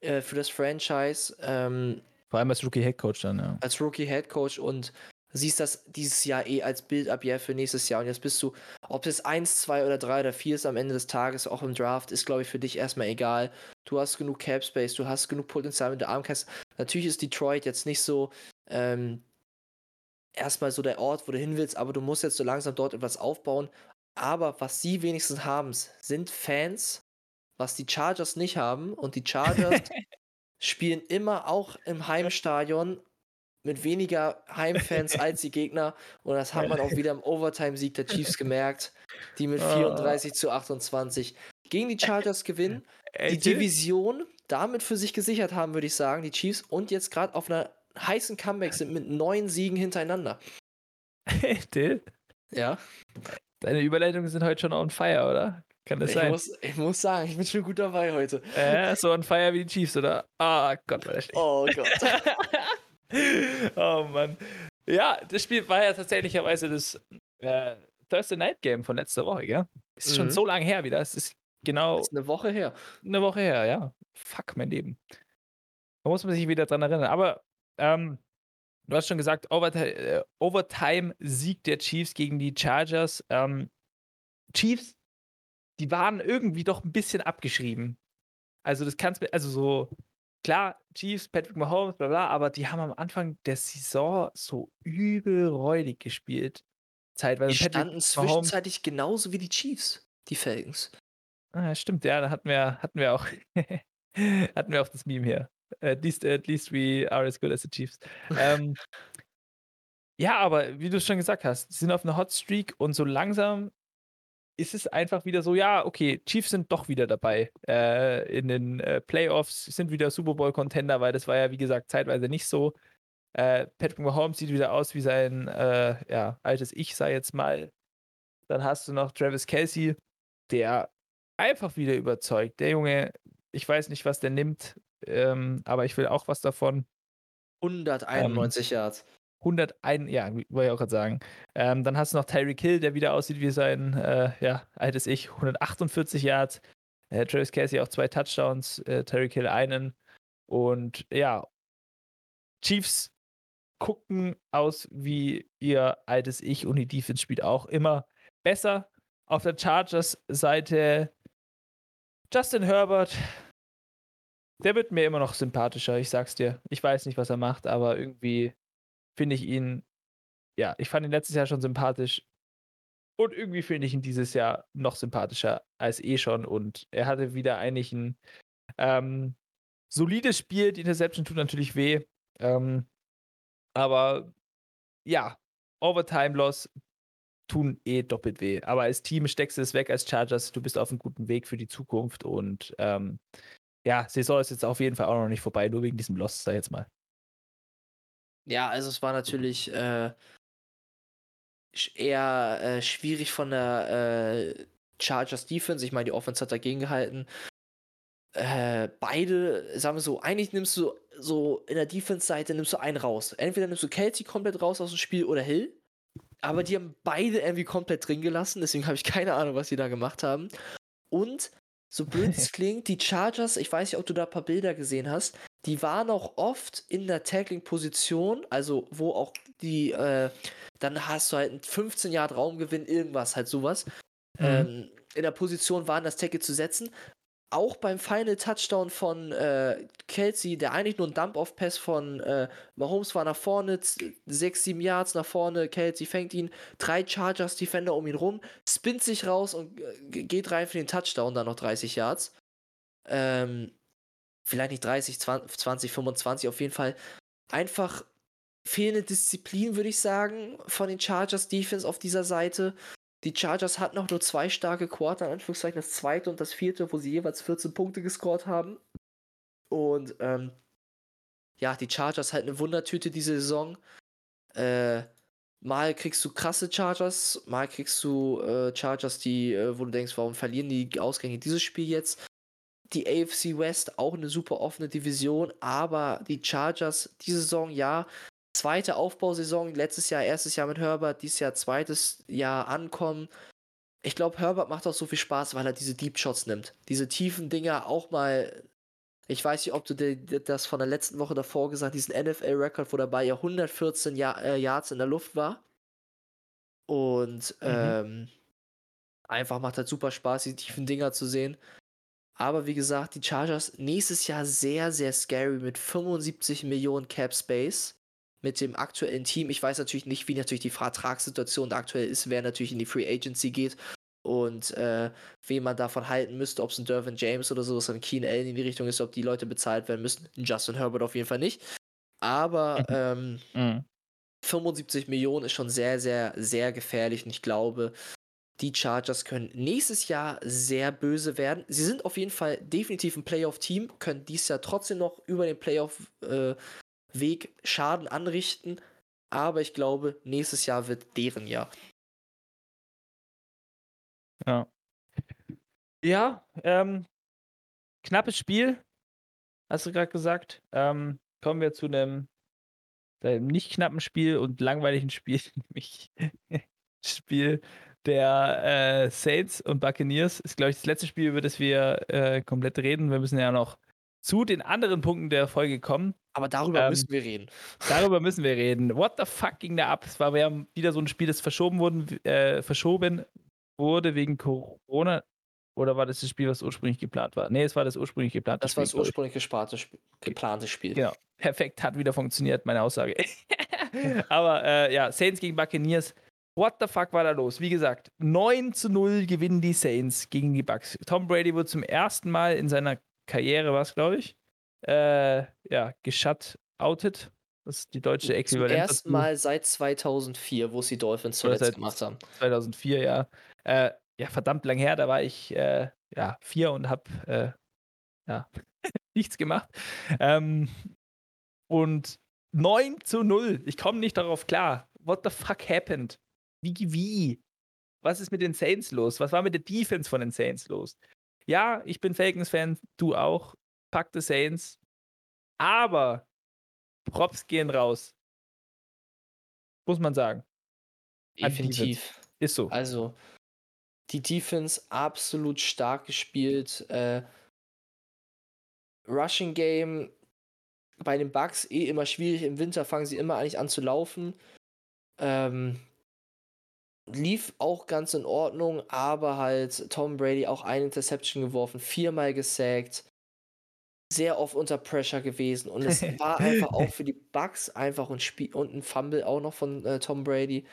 äh, für das Franchise. Ähm, vor allem als Rookie Head Coach dann, ja. Als Rookie Head Coach und siehst das dieses Jahr eh als Bild ab ja für nächstes Jahr. Und jetzt bist du, ob es 1, 2 oder 3 oder 4 ist am Ende des Tages, auch im Draft, ist, glaube ich, für dich erstmal egal. Du hast genug Cap Space, du hast genug Potenzial mit der Armcast. Natürlich ist Detroit jetzt nicht so ähm, erstmal so der Ort, wo du hin willst, aber du musst jetzt so langsam dort etwas aufbauen. Aber was sie wenigstens haben, sind Fans, was die Chargers nicht haben. Und die Chargers spielen immer auch im Heimstadion mit weniger Heimfans als die Gegner. Und das hat man auch wieder im Overtime-Sieg der Chiefs gemerkt, die mit 34 zu 28 gegen die Chargers gewinnen. Die Division damit für sich gesichert haben, würde ich sagen, die Chiefs. Und jetzt gerade auf einer heißen Comeback sind mit neun Siegen hintereinander. Dill? Ja. Deine Überleitungen sind heute schon on fire, oder? Kann das ich sein? Muss, ich muss sagen, ich bin schon gut dabei heute. Äh, so on fire wie die Chiefs, oder? Ah, oh Gott, war das schlecht. Oh Gott. oh Mann. Ja, das Spiel war ja tatsächlicherweise das äh, Thursday Night Game von letzter Woche, gell? Ist mhm. schon so lange her wieder. Es ist genau. Das ist eine Woche her. Eine Woche her, ja. Fuck, mein Leben. Da muss man sich wieder dran erinnern. Aber ähm, du hast schon gesagt, äh, Overtime-Sieg der Chiefs gegen die Chargers. Ähm, Chiefs die waren irgendwie doch ein bisschen abgeschrieben. Also das kannst also so, klar, Chiefs, Patrick Mahomes, bla bla, aber die haben am Anfang der Saison so übel räudig gespielt. Zeitweise. Die standen zwischenzeitlich genauso wie die Chiefs, die Falcons. Ah, stimmt, ja, da hatten wir, hatten wir auch, hatten wir auch das Meme hier. At least, at least we are as good as the Chiefs. ähm, ja, aber wie du es schon gesagt hast, sie sind auf einer Hot Streak und so langsam ist es einfach wieder so, ja, okay, Chiefs sind doch wieder dabei äh, in den äh, Playoffs, sind wieder Super Bowl-Contender, weil das war ja, wie gesagt, zeitweise nicht so. Äh, Patrick Mahomes sieht wieder aus wie sein äh, ja, altes Ich, sei jetzt mal. Dann hast du noch Travis Kelsey, der einfach wieder überzeugt. Der Junge, ich weiß nicht, was der nimmt, ähm, aber ich will auch was davon. 191 ähm, Yards. 101, ja, wollte ich auch gerade sagen. Ähm, dann hast du noch Tyreek Hill, der wieder aussieht wie sein äh, ja, altes Ich, 148 Yards. Äh, Travis Casey auch zwei Touchdowns, äh, Tyreek Hill einen. Und ja, Chiefs gucken aus wie ihr altes Ich und die Defense spielt auch immer besser. Auf der Chargers-Seite Justin Herbert, der wird mir immer noch sympathischer, ich sag's dir. Ich weiß nicht, was er macht, aber irgendwie finde ich ihn, ja, ich fand ihn letztes Jahr schon sympathisch. Und irgendwie finde ich ihn dieses Jahr noch sympathischer als eh schon. Und er hatte wieder eigentlich ein ähm, solides Spiel. Die Interception tut natürlich weh. Ähm, aber ja, Overtime-Loss tun eh doppelt weh. Aber als Team steckst du es weg als Chargers. Du bist auf einem guten Weg für die Zukunft. Und ähm, ja, Saison ist jetzt auf jeden Fall auch noch nicht vorbei, nur wegen diesem Loss, sag jetzt mal. Ja, also es war natürlich äh, eher äh, schwierig von der äh, Chargers Defense. Ich meine, die Offense hat dagegen gehalten. Äh, beide, sagen wir so, eigentlich nimmst du so in der Defense-Seite nimmst du einen raus. Entweder nimmst du Kelsey komplett raus aus dem Spiel oder Hill. Aber die haben beide irgendwie komplett drin gelassen, deswegen habe ich keine Ahnung, was sie da gemacht haben. Und so blöd es klingt, die Chargers, ich weiß nicht, ob du da ein paar Bilder gesehen hast, die waren auch oft in der Tackling-Position, also wo auch die, äh, dann hast du halt einen 15 Yard Raumgewinn, irgendwas, halt sowas. Mhm. Ähm, in der Position waren, das Tackle zu setzen auch beim Final Touchdown von äh, Kelsey, der eigentlich nur ein Dump-Off-Pass von äh, Mahomes war nach vorne, 6, 7 Yards nach vorne, Kelsey fängt ihn, drei Chargers-Defender um ihn rum, spinnt sich raus und äh, geht rein für den Touchdown, dann noch 30 Yards. Ähm, vielleicht nicht 30, 20, 20, 25, auf jeden Fall einfach fehlende Disziplin, würde ich sagen, von den Chargers Defense auf dieser Seite. Die Chargers hatten auch nur zwei starke Quarter, in Anführungszeichen das zweite und das vierte, wo sie jeweils 14 Punkte gescored haben. Und ähm, ja, die Chargers halt eine Wundertüte diese Saison. Äh, mal kriegst du krasse Chargers, mal kriegst du äh, Chargers, die, äh, wo du denkst, warum verlieren die Ausgänge dieses Spiel jetzt? Die AFC West auch eine super offene Division, aber die Chargers diese Saison, ja, zweite Aufbausaison, letztes Jahr erstes Jahr mit Herbert, dieses Jahr zweites Jahr ankommen. Ich glaube, Herbert macht auch so viel Spaß, weil er diese Deep Shots nimmt. Diese tiefen Dinger auch mal. Ich weiß nicht, ob du das von der letzten Woche davor gesagt diesen NFL-Record, wo dabei ja 114 Jahr, äh, Yards in der Luft war. Und mhm. ähm, einfach macht halt super Spaß, die tiefen Dinger zu sehen. Aber wie gesagt, die Chargers nächstes Jahr sehr, sehr scary mit 75 Millionen Cap Space mit dem aktuellen Team. Ich weiß natürlich nicht, wie natürlich die Vertragssituation aktuell ist, wer natürlich in die Free Agency geht und äh, wen man davon halten müsste, ob es ein Dervin James oder so, ein Keen Allen in die Richtung ist, ob die Leute bezahlt werden müssen. Ein Justin Herbert auf jeden Fall nicht. Aber mhm. ähm, mhm. 75 Millionen ist schon sehr, sehr, sehr gefährlich und ich glaube, die Chargers können nächstes Jahr sehr böse werden. Sie sind auf jeden Fall definitiv ein Playoff-Team, können dieses Jahr trotzdem noch über den Playoff äh, Weg Schaden anrichten. Aber ich glaube, nächstes Jahr wird deren Jahr. Ja. Ja, ähm, knappes Spiel, hast du gerade gesagt. Ähm, kommen wir zu einem nicht knappen Spiel und langweiligen Spiel, nämlich Spiel der äh, Saints und Buccaneers. Ist, glaube ich, das letzte Spiel, über das wir äh, komplett reden. Wir müssen ja noch zu den anderen Punkten der Folge kommen. Aber darüber ähm, müssen wir reden. Darüber müssen wir reden. What the fuck ging da ab? Es war wieder so ein Spiel, das verschoben, wurden, äh, verschoben wurde wegen Corona. Oder war das das Spiel, was ursprünglich geplant war? Nee, es war das ursprünglich geplante Das Spiel. war das glaub ich. ursprünglich gesparte, Sp- geplante Spiel. Genau. Perfekt, hat wieder funktioniert, meine Aussage. Aber äh, ja, Saints gegen Buccaneers. What the fuck war da los? Wie gesagt, 9 zu 0 gewinnen die Saints gegen die Bucks. Tom Brady wurde zum ersten Mal in seiner Karriere, was glaube ich, äh, ja, geshutout. Das ist die deutsche Zum Äquivalent. ersten. Mal seit 2004, wo es die Dolphins zuletzt gemacht haben. 2004, ja. Äh, ja, verdammt lang her, da war ich äh, ja, vier und habe äh, ja, nichts gemacht. Ähm, und 9 zu 0. Ich komme nicht darauf klar. What the fuck happened? Wie, wie? Was ist mit den Saints los? Was war mit der Defense von den Saints los? Ja, ich bin Falcons-Fan, du auch. Pack the Saints. Aber Props gehen raus. Muss man sagen. Definitiv. Ist so. Also, die Defense absolut stark gespielt. Äh, Rushing Game bei den Bucks eh immer schwierig. Im Winter fangen sie immer eigentlich an zu laufen. Ähm, lief auch ganz in Ordnung, aber halt Tom Brady auch eine Interception geworfen, viermal gesackt, sehr oft unter Pressure gewesen und es war einfach auch für die Bucks einfach ein Spiel und ein Fumble auch noch von äh, Tom Brady.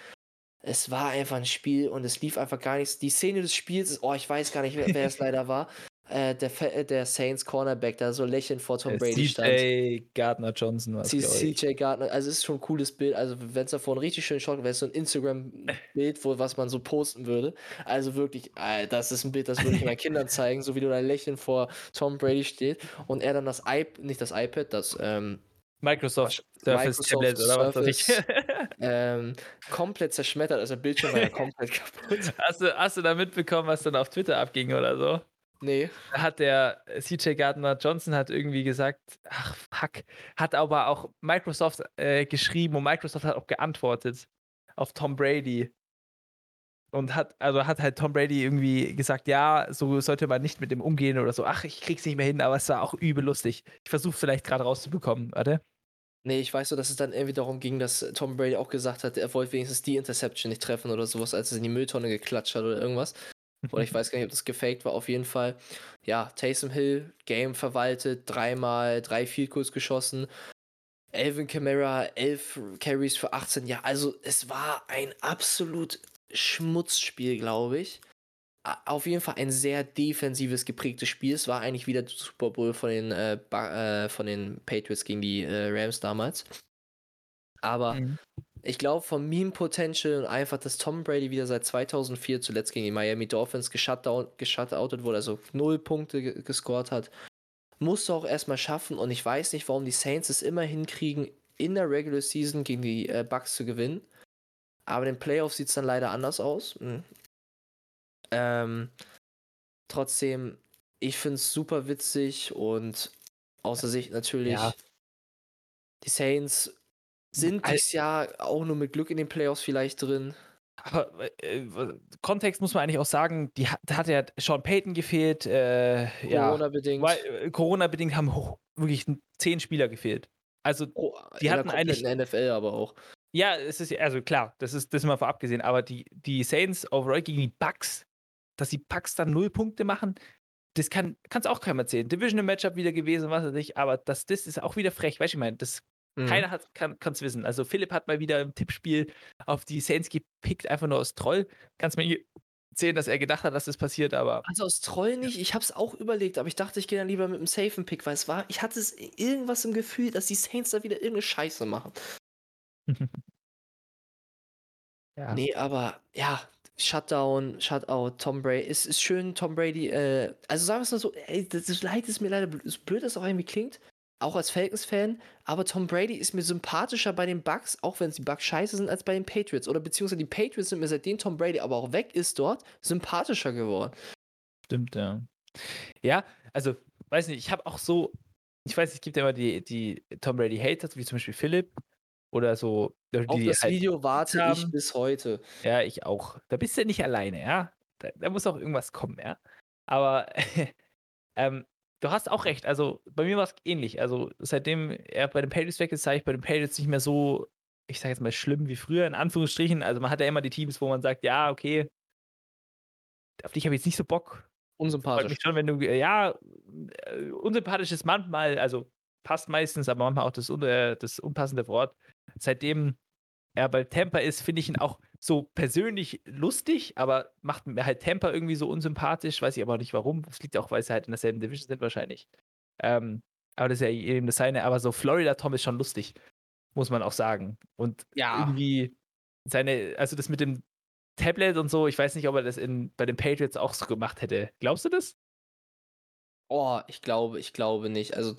Es war einfach ein Spiel und es lief einfach gar nichts. Die Szene des Spiels ist, oh, ich weiß gar nicht, wer, wer es leider war. Äh, der, äh, der Saints Cornerback, da so lächelnd vor Tom Äh, Brady stand. CJ Gardner Johnson war. CJ Gardner, also es ist schon ein cooles Bild. Also, wenn es davor ein richtig schönes Shot wäre, es so ein Instagram-Bild, wo was man so posten würde. Also wirklich, das ist ein Bild, das würde ich meinen Kindern zeigen, so wie du da lächelnd vor Tom Brady steht und er dann das iPad, nicht das iPad, das ähm, Microsoft Surface Tablet oder was weiß ich. ähm, komplett zerschmettert. Also der Bildschirm war ja komplett kaputt. hast, du, hast du da mitbekommen, was dann auf Twitter abging oder so? Nee. Da hat der CJ Gardner Johnson hat irgendwie gesagt, ach fuck, hat aber auch Microsoft äh, geschrieben und Microsoft hat auch geantwortet auf Tom Brady. Und hat, also hat halt Tom Brady irgendwie gesagt, ja, so sollte man nicht mit dem umgehen oder so. Ach, ich krieg's nicht mehr hin, aber es war auch übel lustig. Ich versuche vielleicht gerade rauszubekommen, warte. Nee, ich weiß so, dass es dann irgendwie darum ging, dass Tom Brady auch gesagt hat, er wollte wenigstens die Interception nicht treffen oder sowas, als es in die Mülltonne geklatscht hat oder irgendwas. Oder ich weiß gar nicht, ob das gefaked war, auf jeden Fall. Ja, Taysom Hill, Game verwaltet, dreimal, drei Field Goals geschossen. Elvin Kamara, elf Carries für 18. Ja, also es war ein absolut Schmutzspiel, glaube ich. Auf jeden Fall ein sehr defensives geprägtes Spiel. Es war eigentlich wieder der Super Bowl von den, äh, äh, von den Patriots gegen die äh, Rams damals. Aber Mhm. Ich glaube, vom Meme-Potential und einfach, dass Tom Brady wieder seit 2004 zuletzt gegen die Miami Dolphins geshutdown, geshutoutet wurde, also null Punkte ge gescored hat, musst du auch erstmal schaffen. Und ich weiß nicht, warum die Saints es immer hinkriegen, in der Regular Season gegen die äh, Bucks zu gewinnen. Aber in den Playoffs sieht es dann leider anders aus. Mhm. Ähm, trotzdem, ich finde es super witzig und außer sich natürlich, Ja. die Saints sind Al- dieses Jahr auch nur mit Glück in den Playoffs vielleicht drin. Aber äh, Kontext muss man eigentlich auch sagen, die hat, da hat ja Sean Payton gefehlt, äh, ja, Corona-bedingt. äh, Corona-bedingt haben hoch, wirklich zehn Spieler gefehlt. Also, Oh, die in der hatten eigentlich- kompletten NFL aber auch. ja, es ist, also klar, das ist das ist mal vorab gesehen, aber die, die Saints overall gegen die Bucks, dass die Bucks dann null Punkte machen, das kann es auch keinem erzählen. Divisional Matchup wieder gewesen, was weiß ich, aber das, das ist auch wieder frech, weißt du, ich meine, das Mhm. keiner hat, kann es wissen. Also Philipp hat mal wieder im Tippspiel auf die Saints gepickt, einfach nur aus Troll. Kannst mir erzählen, dass er gedacht hat, dass das passiert, aber Also aus Troll nicht, ich hab's auch überlegt, aber ich dachte, ich gehe dann lieber mit einem safen Pick, weil es war, ich hatte es irgendwas im Gefühl, dass die Saints da wieder irgendeine Scheiße machen. ja. Nee, aber ja, Shutdown, Shutout, Tom Brady. Es ist schön, Tom Brady, äh, also sagen wir es mal so, ey, das ist leid, ist mir leider blöd, so blöd das auch irgendwie klingt, auch als Falcons-Fan, aber Tom Brady ist mir sympathischer bei den Bucks, auch wenn es die Bucks scheiße sind, als bei den Patriots. Oder beziehungsweise die Patriots sind mir seitdem Tom Brady aber auch weg ist dort, sympathischer geworden. Stimmt, ja. Ja, also, weiß nicht, ich habe auch so, ich weiß, es gibt ja immer die, die Tom Brady Haters, wie zum Beispiel Philipp oder so, die Auf das halt- Video warte ich haben. bis heute. Ja, ich auch. Da bist du nicht alleine, ja. Da, da muss auch irgendwas kommen, ja. Aber ähm, du hast auch recht. Also bei mir war es ähnlich. Also seitdem er bei den Patriots weg ist, sage ich bei den Patriots nicht mehr so, ich sage jetzt mal schlimm wie früher, in Anführungsstrichen. Also man hat ja immer die Teams, wo man sagt, ja, okay, auf dich habe ich jetzt nicht so Bock. Unsympathisch. Mich schon, wenn du, ja, äh, unsympathisch ist manchmal, also passt meistens, aber manchmal auch das, äh, das unpassende Wort. Seitdem er bei Tampa ist, finde ich ihn auch so persönlich lustig, aber macht mir halt Tampa irgendwie so unsympathisch. Weiß ich aber auch nicht warum. Es liegt auch, weil sie halt in derselben Division sind wahrscheinlich. Ähm, aber das ist ja eben das seine. Aber so Florida Tom ist schon lustig, muss man auch sagen. Und ja. irgendwie seine, also das mit dem Tablet und so, ich weiß nicht, ob er das in, bei den Patriots auch so gemacht hätte. Glaubst du das? Oh, ich glaube, ich glaube nicht. Also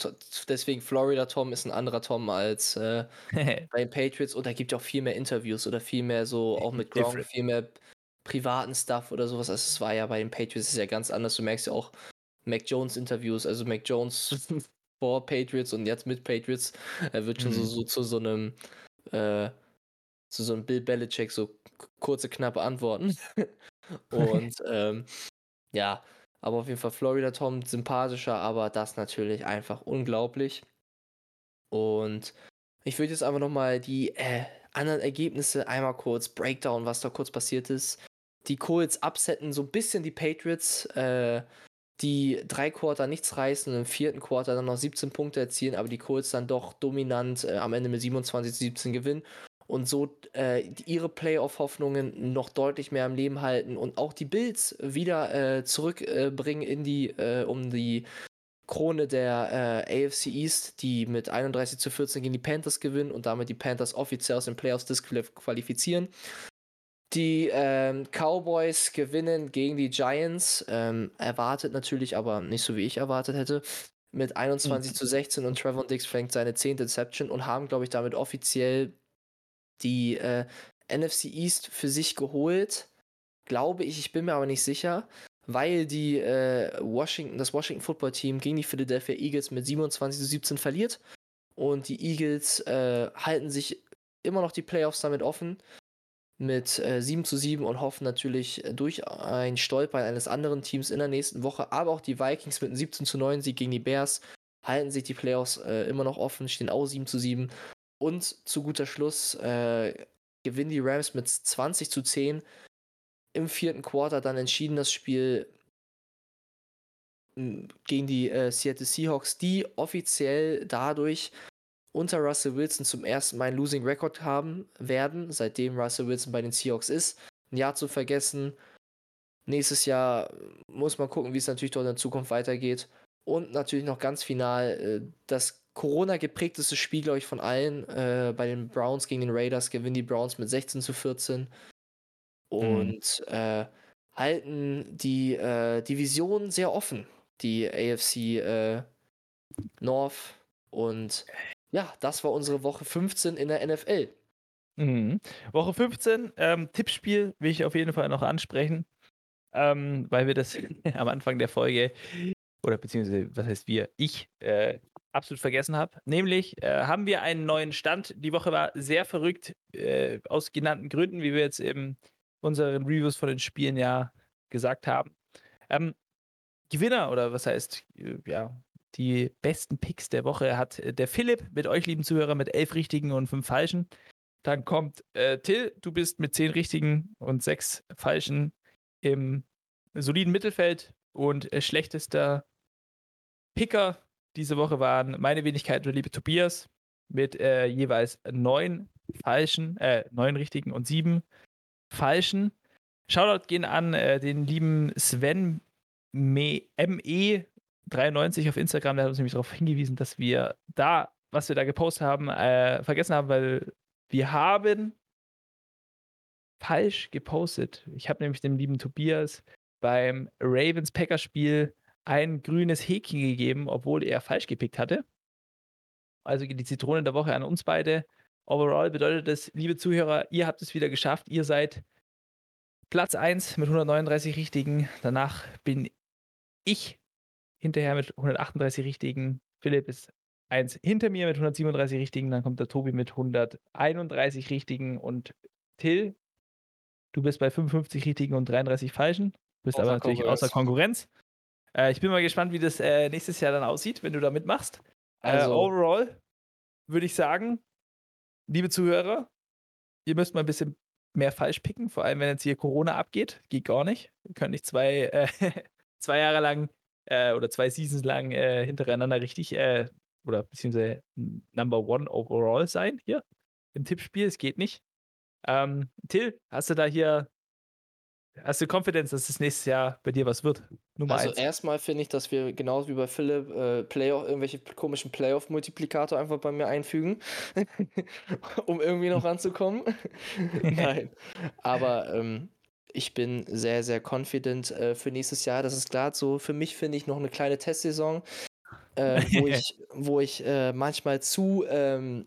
deswegen Florida Tom ist ein anderer Tom als äh, bei den Patriots und da gibt ja auch viel mehr Interviews oder viel mehr so auch mit Gronk, Different. viel mehr privaten Stuff oder sowas. Also es war ja bei den Patriots ist ja ganz anders. Du merkst ja auch Mac Jones Interviews, also Mac Jones vor Patriots und jetzt mit Patriots, er wird schon mhm. so, so zu so einem äh, zu so einem Bill Belichick so kurze, knappe Antworten. und ähm, ja, aber auf jeden Fall Florida Tom sympathischer, aber das natürlich einfach unglaublich. Und ich würde jetzt einfach nochmal die äh, anderen Ergebnisse einmal kurz Breakdown, was da kurz passiert ist. Die Colts upsetten so ein bisschen die Patriots, äh, die drei Quarter nichts reißen und im vierten Quarter dann noch 17 Punkte erzielen, aber die Colts dann doch dominant äh, am Ende mit 27 zu 17 gewinnen und so äh, ihre Playoff-Hoffnungen noch deutlich mehr am Leben halten und auch die Bills wieder äh, zurückbringen in die, äh, um die Krone der äh, AFC East, die mit 31 zu 14 gegen die Panthers gewinnen und damit die Panthers offiziell aus den Playoffs disqualifizieren. Die ähm, Cowboys gewinnen gegen die Giants, ähm, erwartet natürlich, aber nicht so wie ich erwartet hätte, mit 21 mhm. zu 16 und Trevor Dix fängt seine 10. Deception und haben, glaube ich, damit offiziell die äh, NFC East für sich geholt. Glaube ich, ich bin mir aber nicht sicher, weil die äh, Washington, das Washington Football Team gegen die Philadelphia Eagles mit 27 zu 17 verliert. Und die Eagles äh, halten sich immer noch die Playoffs damit offen mit äh, 7 zu 7 und hoffen natürlich durch ein Stolpern eines anderen Teams in der nächsten Woche, aber auch die Vikings mit einem 17 zu 9 Sieg gegen die Bears halten sich die Playoffs äh, immer noch offen, stehen auch 7 zu 7 und zu guter Schluss äh, gewinnen die Rams mit 20 zu 10 im vierten Quarter dann entschieden das Spiel hm, gegen die äh, Seattle Seahawks, die offiziell dadurch unter Russell Wilson zum ersten Mal einen Losing Record haben werden, seitdem Russell Wilson bei den Seahawks ist. Ein Jahr zu vergessen. Nächstes Jahr muss man gucken, wie es natürlich dort in Zukunft weitergeht. Und natürlich noch ganz final äh, das Corona geprägteste Spiel, glaube ich, von allen. Äh, bei den Browns gegen den Raiders gewinnen die Browns mit 16 zu 14 und mhm. äh, halten die äh, Division sehr offen, die AFC äh, North. Und ja, das war unsere Woche 15 in der NFL. Mhm. Woche 15, ähm, Tippspiel will ich auf jeden Fall noch ansprechen, ähm, weil wir das am Anfang der Folge oder beziehungsweise, was heißt wir, ich äh, absolut vergessen habe. Nämlich äh, haben wir einen neuen Stand. Die Woche war sehr verrückt, äh, aus genannten Gründen, wie wir jetzt eben unseren Reviews von den Spielen ja gesagt haben. Ähm, Gewinner oder was heißt, äh, ja, die besten Picks der Woche hat äh, der Philipp mit euch, lieben Zuhörer, mit elf richtigen und fünf falschen. Dann kommt äh, Till, du bist mit zehn richtigen und sechs falschen im soliden Mittelfeld und äh, schlechtester Picker diese Woche waren meine Wenigkeit und liebe Tobias mit äh, jeweils neun falschen, äh, neun richtigen und sieben falschen. Shoutout gehen an äh, den lieben Sven ME93 auf Instagram, der hat uns nämlich darauf hingewiesen, dass wir da, was wir da gepostet haben, äh, vergessen haben, weil wir haben falsch gepostet. Ich habe nämlich dem lieben Tobias beim Ravens-Packers-Spiel ein grünes Häkchen gegeben, obwohl er falsch gepickt hatte. Also geht die Zitrone der Woche an uns beide. Overall bedeutet das, liebe Zuhörer, ihr habt es wieder geschafft. Ihr seid Platz 1 mit 139 Richtigen. Danach bin ich hinterher mit 138 Richtigen. Philipp ist eins hinter mir mit 137 Richtigen. Dann kommt der Tobi mit 131 Richtigen. Und Till, du bist bei 55 Richtigen und 33 Falschen. Du bist außer aber natürlich Konkurrenz. außer Konkurrenz. Äh, ich bin mal gespannt, wie das äh, nächstes Jahr dann aussieht, wenn du da mitmachst. Äh, also, overall würde ich sagen, liebe Zuhörer, ihr müsst mal ein bisschen mehr falsch picken, vor allem wenn jetzt hier Corona abgeht. Geht gar nicht. Wir können nicht zwei, äh, zwei Jahre lang äh, oder zwei Seasons lang hintereinander richtig oder beziehungsweise Number One overall sein hier im Tippspiel. Es geht nicht. Ähm, Till, hast du da hier Hast du Confidence, dass es nächstes Jahr bei dir was wird? Nummer also eins. erstmal finde ich, dass wir genauso wie bei Philipp äh, Playoff, irgendwelche komischen Playoff-Multiplikator einfach bei mir einfügen, um irgendwie noch ranzukommen. Nein. Aber ähm, ich bin sehr, sehr confident äh, für nächstes Jahr. Das ist klar so. Für mich finde ich noch eine kleine Testsaison, äh, wo ich, wo ich äh, manchmal zu, ähm,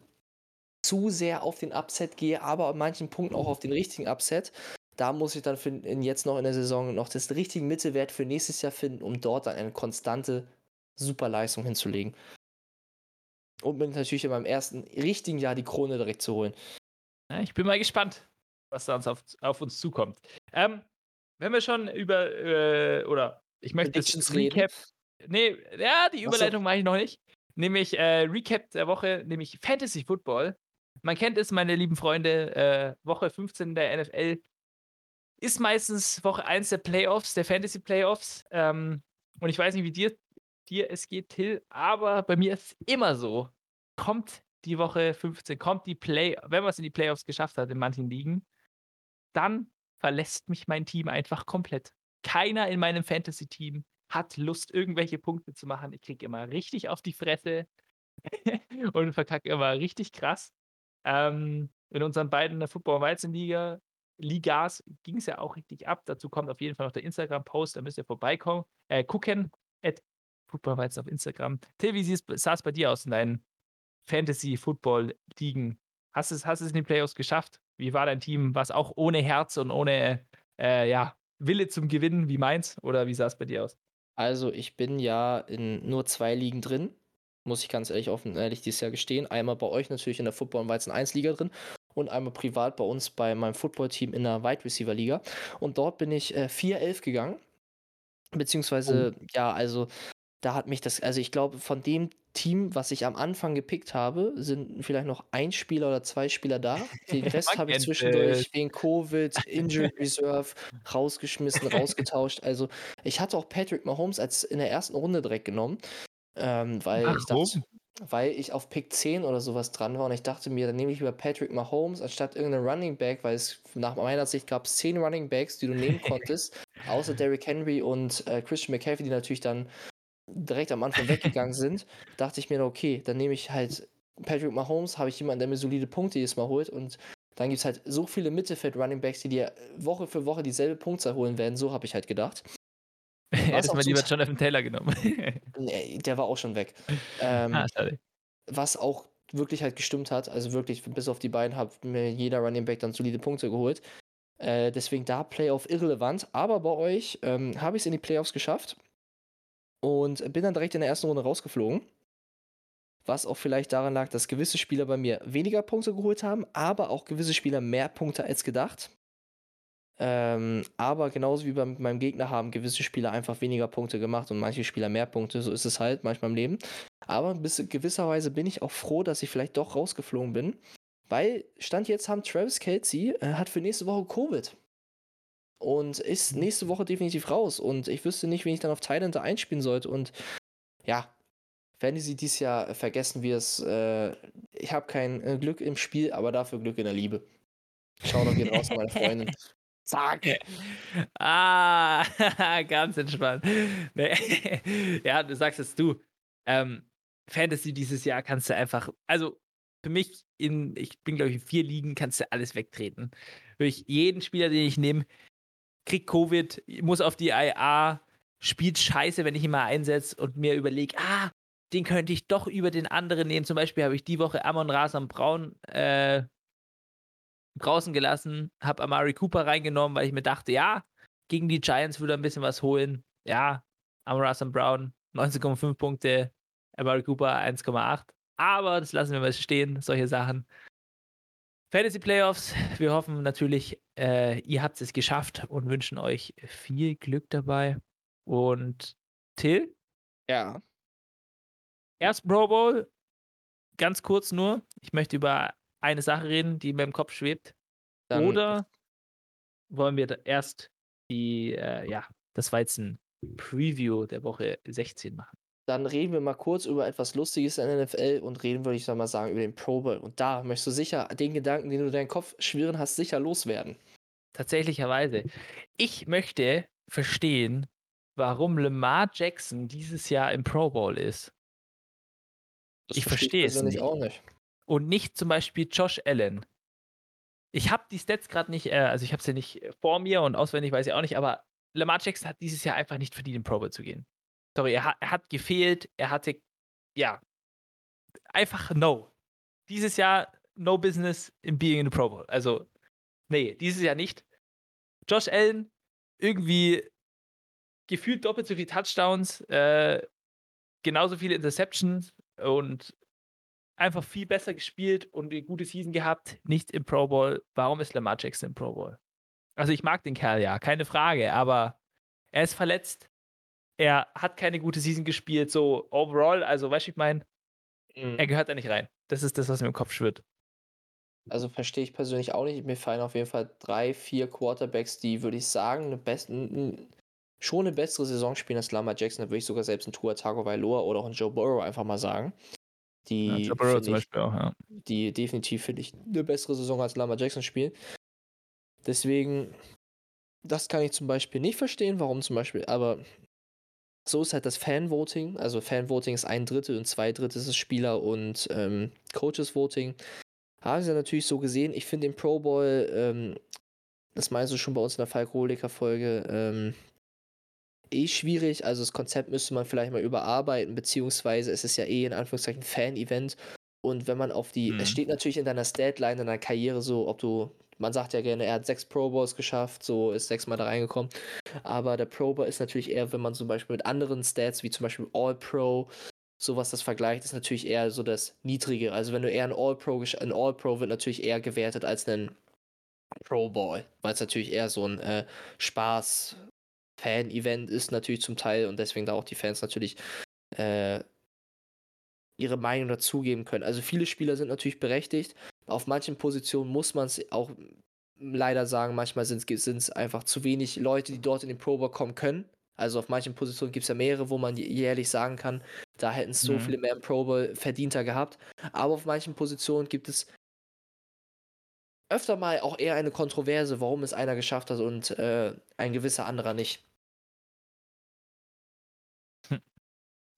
zu sehr auf den Upset gehe, aber an manchen Punkten auch auf den richtigen Upset da muss ich dann für, jetzt noch in der Saison noch das richtige Mittelwert für nächstes Jahr finden, um dort dann eine konstante Superleistung hinzulegen. Und mir natürlich in meinem ersten richtigen Jahr die Krone direkt zu holen. Ja, ich bin mal gespannt, was da uns auf, auf uns zukommt. Ähm, wenn wir schon über, äh, oder ich möchte das Recap. Reden. Nee, ja, die Überleitung so. mache ich noch nicht. Nämlich äh, Recap der Woche, nämlich Fantasy Football. Man kennt es, meine lieben Freunde, äh, Woche 15 der NFL ist meistens Woche 1 der Playoffs, der Fantasy Playoffs. Ähm, und ich weiß nicht, wie dir, dir es geht, Till, aber bei mir ist es immer so. Kommt die Woche 15, kommt die Play, wenn man es in die Playoffs geschafft hat in manchen Ligen, dann verlässt mich mein Team einfach komplett. Keiner in meinem Fantasy-Team hat Lust, irgendwelche Punkte zu machen. Ich kriege immer richtig auf die Fresse und verkacke immer richtig krass. Ähm, in unseren beiden der Football-Weizen-Liga Ligas ging es ja auch richtig ab. Dazu kommt auf jeden Fall noch der Instagram-Post, da müsst ihr vorbeikommen, äh, gucken. At Footballweiz auf Instagram. Till, wie sah es bei dir aus in deinen Fantasy-Football-Ligen? Hast du hast es in die Playoffs geschafft? Wie war dein Team? War es auch ohne Herz und ohne äh, ja, Wille zum Gewinnen wie meins? Oder wie sah es bei dir aus? Also, ich bin ja in nur zwei Ligen drin. Muss ich ganz ehrlich offen ehrlich dieses Jahr gestehen. Einmal bei euch natürlich in der Football- und Weizen 1 Liga drin und einmal privat bei uns bei meinem Footballteam in der Wide Receiver Liga. Und dort bin ich äh, 4-11 gegangen. Beziehungsweise, oh. ja, also da hat mich das, also ich glaube, von dem Team, was ich am Anfang gepickt habe, sind vielleicht noch ein Spieler oder zwei Spieler da. Den Rest habe ich zwischendurch wegen Covid, Injured Reserve rausgeschmissen, rausgetauscht. Also ich hatte auch Patrick Mahomes als in der ersten Runde direkt genommen, ähm, weil Ach, ich dachte, weil ich auf Pick 10 oder sowas dran war und ich dachte mir, dann nehme ich über Patrick Mahomes anstatt irgendeinen Running Back, weil es nach meiner Sicht gab es 10 Running Backs, die du nehmen konntest, außer Derrick Henry und äh, Christian McCaffrey, die natürlich dann direkt am Anfang weggegangen sind, dachte ich mir, okay, dann nehme ich halt Patrick Mahomes, habe ich jemanden, der mir solide Punkte jedes Mal holt und dann gibt es halt so viele Mittelfeld-Running Backs, die dir Woche für Woche dieselbe Punktzahl holen werden, so habe ich halt gedacht. Hättest mal lieber Jonathan Taylor genommen. nee, der war auch schon weg. Ähm, ah, was auch wirklich halt gestimmt hat, also wirklich bis auf die beiden hat mir jeder Running Back dann solide Punkte geholt. Äh, deswegen da Playoff irrelevant. Aber bei euch ähm, habe ich es in die Playoffs geschafft und bin dann direkt in der ersten Runde rausgeflogen. Was auch vielleicht daran lag, dass gewisse Spieler bei mir weniger Punkte geholt haben, aber auch gewisse Spieler mehr Punkte als gedacht. Ähm, aber genauso wie bei meinem Gegner haben gewisse Spieler einfach weniger Punkte gemacht und manche Spieler mehr Punkte. So ist es halt manchmal im Leben. Aber bis gewisserweise bin ich auch froh, dass ich vielleicht doch rausgeflogen bin. Weil Stand jetzt haben Travis Kelsey äh, hat für nächste Woche Covid. Und ist mhm. nächste Woche definitiv raus. Und ich wüsste nicht, wen ich dann auf Thailand da einspielen sollte. Und ja, Fantasy dieses Jahr vergessen wir es. Äh, ich habe kein äh, Glück im Spiel, aber dafür Glück in der Liebe. Schau doch, geht raus, meine Freundin. Zack. Ah, ganz entspannt. Nee. ja, du sagst es du. Ähm, Fantasy dieses Jahr kannst du einfach, also für mich in, ich bin glaube ich in vier Ligen, kannst du alles wegtreten. Durch jeden Spieler, den ich nehme, kriegt Covid, muss auf die IA, spielt scheiße, wenn ich ihn mal einsetze und mir überlege, ah, den könnte ich doch über den anderen nehmen. Zum Beispiel habe ich die Woche Amon Rasam Braun äh, draußen gelassen, habe Amari Cooper reingenommen, weil ich mir dachte, ja, gegen die Giants würde er ein bisschen was holen. Ja, Amara Brown 19,5 Punkte, Amari Cooper 1,8. Aber das lassen wir mal stehen, solche Sachen. Fantasy Playoffs, wir hoffen natürlich, äh, ihr habt es geschafft und wünschen euch viel Glück dabei. Und Till? Ja. Erst Pro Bowl, ganz kurz nur. Ich möchte über eine Sache reden, die mir im Kopf schwebt? Dann Oder wollen wir erst die, äh, ja, das Weizen Preview der Woche 16 machen. Dann reden wir mal kurz über etwas Lustiges in der NFL und reden, würde ich mal sagen, über den Pro Bowl. Und da möchtest du sicher den Gedanken, den du in deinen Kopf schwirren hast, sicher loswerden. Tatsächlicherweise. Ich möchte verstehen, warum Lamar Jackson dieses Jahr im Pro Bowl ist. Das Ich verstehe es nicht. auch nicht. Und nicht zum Beispiel Josh Allen. Ich habe die Stats gerade nicht, äh, also ich habe sie nicht vor mir und auswendig weiß ich auch nicht, aber Lamar Jackson hat dieses Jahr einfach nicht verdient, im Pro Bowl zu gehen. Sorry, er, hat- er hat gefehlt, er hatte, ja, einfach no. Dieses Jahr no business in being in the Pro Bowl. Also, nee, dieses Jahr nicht. Josh Allen, irgendwie gefühlt doppelt so viele Touchdowns, äh, genauso viele Interceptions und einfach viel besser gespielt und eine gute Season gehabt, nicht im Pro Bowl. Warum ist Lamar Jackson im Pro Bowl? Also ich mag den Kerl ja, keine Frage, aber er ist verletzt. Er hat keine gute Season gespielt, so overall, also weißt du, ich meine, Mhm. er gehört da nicht rein. Das ist das, was mir im Kopf schwirrt. Also verstehe ich persönlich auch nicht. Mir fallen auf jeden Fall drei, vier Quarterbacks, die, würde ich sagen, eine best n- schon eine bessere Saison spielen als Lamar Jackson. Da würde ich sogar selbst einen Tua Tagovailoa oder auch einen Joe Burrow einfach mal sagen. Die, Ja, zum Beispiel auch, ja. die definitiv, finde ich, eine bessere Saison als Lamar Jackson spielen. Deswegen, das kann ich zum Beispiel nicht verstehen, warum zum Beispiel, aber so ist halt das Fan-Voting. Also Fan-Voting ist ein Drittel und zwei Drittel ist es Spieler- und ähm, Coaches-Voting. Haben sie natürlich so gesehen. Ich finde den Pro Bowl, ähm, das meinst du schon bei uns in der Falkoholiker-Folge, ähm, eh schwierig. Also das Konzept müsste man vielleicht mal überarbeiten, beziehungsweise es ist ja eh in Anführungszeichen Fan-Event. Und wenn man auf die, Mhm. es steht natürlich in deiner Statline, in deiner Karriere so, ob du, man sagt ja gerne, er hat sechs Pro Bowls geschafft, so ist sechsmal da reingekommen. Aber der Pro Bowl ist natürlich eher, wenn man zum Beispiel mit anderen Stats, wie zum Beispiel All-Pro, sowas das vergleicht, ist natürlich eher so das Niedrige. Also wenn du eher ein All-Pro, gesch- ein All-Pro wird natürlich eher gewertet als ein Pro Bowl, weil es natürlich eher so ein äh, Spaß, Fan-Event ist natürlich zum Teil und deswegen da auch die Fans natürlich äh, ihre Meinung dazugeben können. Also viele Spieler sind natürlich berechtigt. Auf manchen Positionen muss man es auch leider sagen, manchmal sind es einfach zu wenig Leute, die dort in den Pro Bowl kommen können. Also auf manchen Positionen gibt es ja mehrere, wo man jährlich sagen kann, da hätten es so Mhm. viele mehr im Pro Bowl verdienter gehabt. Aber auf manchen Positionen gibt es öfter mal auch eher eine Kontroverse, warum es einer geschafft hat und äh, ein gewisser anderer nicht.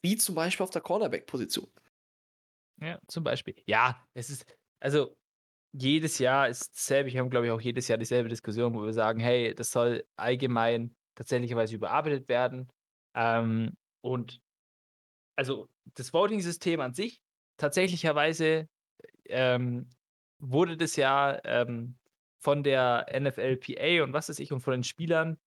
Wie zum Beispiel auf der Cornerback-Position. Ja, zum Beispiel. Ja, es ist, also jedes Jahr ist dasselbe. Wir haben, glaube ich, auch jedes Jahr dieselbe Diskussion, wo wir sagen, hey, das soll allgemein tatsächlicherweise überarbeitet werden. Ähm, und also das Voting-System an sich, tatsächlicherweise ähm, wurde das ja ähm, von der NFLPA und was weiß ich und von den Spielern,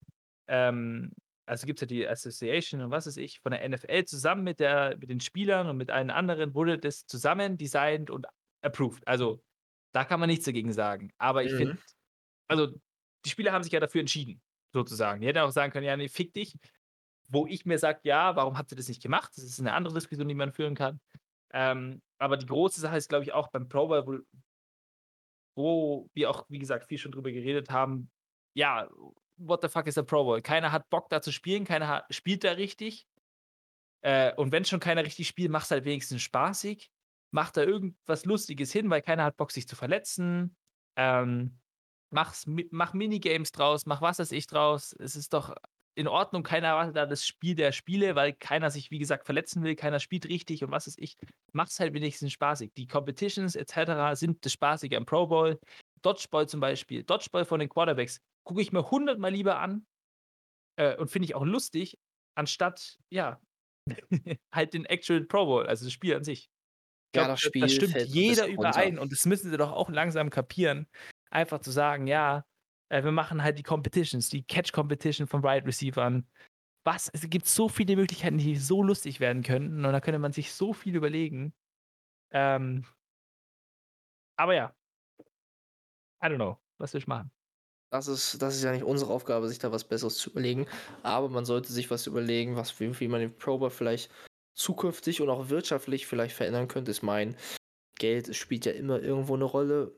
ähm, also gibt es ja die Association und was weiß ich, von der NFL zusammen mit, der, mit den Spielern und mit allen anderen wurde das zusammen designt und approved. Also da kann man nichts dagegen sagen. Aber ich Mhm. finde, also die Spieler haben sich ja dafür entschieden, sozusagen. Die hätten auch sagen können, ja, nee, fick dich. Wo ich mir sage, ja, warum habt ihr das nicht gemacht? Das ist eine andere Diskussion, die man führen kann. Ähm, aber die große Sache ist, glaube ich, auch beim Pro Bowl, wo, wo wir auch, wie gesagt, viel schon drüber geredet haben. Ja, what the fuck ist der Pro Bowl? Keiner hat Bock da zu spielen, keiner hat, spielt da richtig. Äh, und wenn schon keiner richtig spielt, macht es halt wenigstens spaßig. Macht da irgendwas Lustiges hin, weil keiner hat Bock, sich zu verletzen. Ähm, mach's, mach Minigames draus, mach was weiß ich draus. Es ist doch in Ordnung, keiner erwartet da das Spiel der Spiele, weil keiner sich, wie gesagt, verletzen will, keiner spielt richtig und was weiß ich. Macht's halt wenigstens spaßig. Die Competitions etc. sind das Spaßige am Pro Bowl. Dodgeball zum Beispiel, Dodgeball von den Quarterbacks, gucke ich mir hundertmal lieber an äh, und finde ich auch lustig, anstatt, ja, halt den Actual Pro Bowl, also das Spiel an sich. Ich Ja, glaub, das da- Spiel da stimmt jeder runter. überein und das müssen sie doch auch langsam kapieren. Einfach zu sagen, ja, äh, wir machen halt die Competitions, die Catch-Competition von Wide Receivern. Was? Es gibt so viele Möglichkeiten, die so lustig werden könnten und da könnte man sich so viel überlegen. Ähm, aber ja, I don't know, was will ich machen? Das ist, das ist ja nicht unsere Aufgabe, sich da was Besseres zu überlegen. Aber man sollte sich was überlegen, was, wie, wie man den Pro Bowl vielleicht zukünftig und auch wirtschaftlich vielleicht verändern könnte. Ist mein Geld spielt ja immer irgendwo eine Rolle.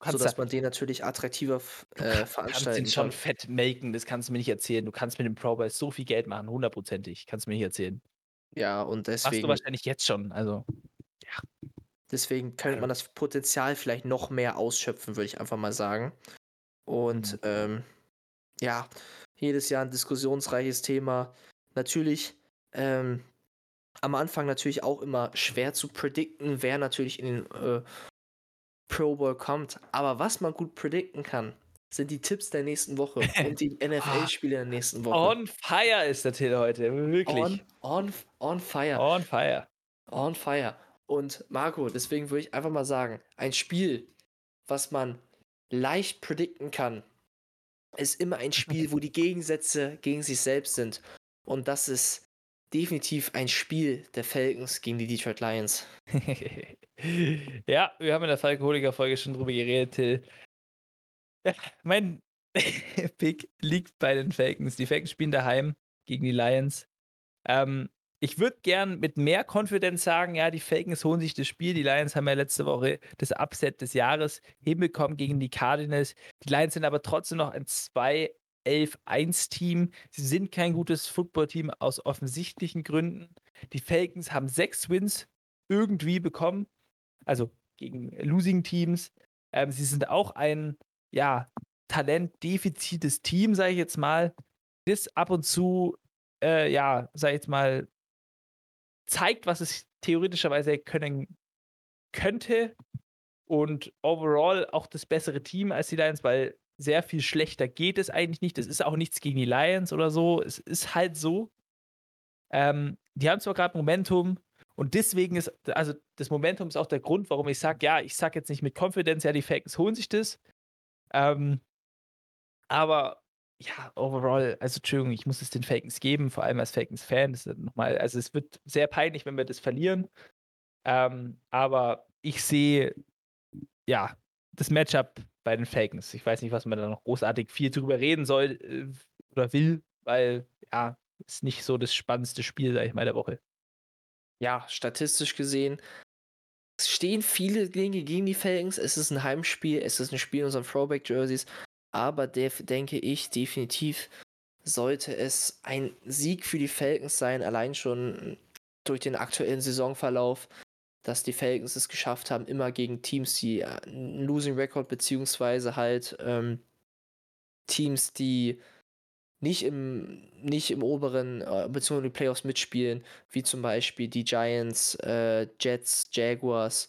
kannst sodass da- man den natürlich attraktiver äh, kannst veranstalten den schon kann. fett melken, das kannst du mir nicht erzählen. Du kannst mit dem Pro Bowl so viel Geld machen, hundertprozentig. Kannst du mir nicht erzählen. Ja, und Machst du deswegen, wahrscheinlich jetzt schon. Also, deswegen könnte man das Potenzial vielleicht noch mehr ausschöpfen, würde ich einfach mal sagen. Und Mhm. ähm, ja, jedes Jahr ein diskussionsreiches Thema. Natürlich ähm, am Anfang natürlich auch immer schwer zu predikten, wer natürlich in den äh, Pro Bowl kommt. Aber was man gut predikten kann, sind die Tipps der nächsten Woche und die NFL-Spiele der nächsten Woche. on fire ist der Till heute. Wirklich. on, on, on fire. On fire. On fire. Und Marco, deswegen würde ich einfach mal sagen, ein Spiel, was man leicht predikten kann, ist immer ein Spiel, wo die Gegensätze gegen sich selbst sind. Und das ist definitiv ein Spiel der Falcons gegen die Detroit Lions. ja, wir haben in der Falkoholiker-Folge schon drüber geredet, Till. Ja, mein Pick liegt bei den Falcons. Die Falcons spielen daheim gegen die Lions. Ähm, ich würde gern mit mehr Konfidenz sagen, ja, die Falcons holen sich das Spiel. Die Lions haben ja letzte Woche das Upset des Jahres hinbekommen gegen die Cardinals. Die Lions sind aber trotzdem noch ein 2-11-1-Team. Sie sind kein gutes Footballteam aus offensichtlichen Gründen. Die Falcons haben sechs Wins irgendwie bekommen, also gegen Losing Teams. Ähm, sie sind auch ein, ja, talentdefizites Team, sage ich jetzt mal, das ab und zu, äh, ja, sage ich jetzt mal, zeigt, was es theoretischerweise können könnte und overall auch das bessere Team als die Lions, weil sehr viel schlechter geht es eigentlich nicht. Das ist auch nichts gegen die Lions oder so. Es ist halt so. Ähm, die haben zwar gerade Momentum und deswegen ist, also das Momentum ist auch der Grund, warum ich sage, ja, ich sage jetzt nicht mit Confidence, ja, die Falcons holen sich das. Ähm, aber ja, overall, also Entschuldigung, ich muss es den Falcons geben, vor allem als Falcons-Fan. Nochmal, also es wird sehr peinlich, wenn wir das verlieren. Ähm, aber ich sehe, ja, das Matchup bei den Falcons. Ich weiß nicht, was man da noch großartig viel drüber reden soll äh, oder will, weil, ja, ist nicht so das spannendste Spiel, sag ich mal, der Woche. Ja, statistisch gesehen es stehen viele Dinge gegen die Falcons. Es ist ein Heimspiel, es ist ein Spiel in unseren Throwback-Jerseys. Aber def denke ich, definitiv sollte es ein Sieg für die Falcons sein, allein schon durch den aktuellen Saisonverlauf, dass die Falcons es geschafft haben, immer gegen Teams, die äh, einen Losing Record, beziehungsweise halt ähm, Teams, die nicht im, nicht im oberen, äh, beziehungsweise die Playoffs mitspielen, wie zum Beispiel die Giants, äh, Jets, Jaguars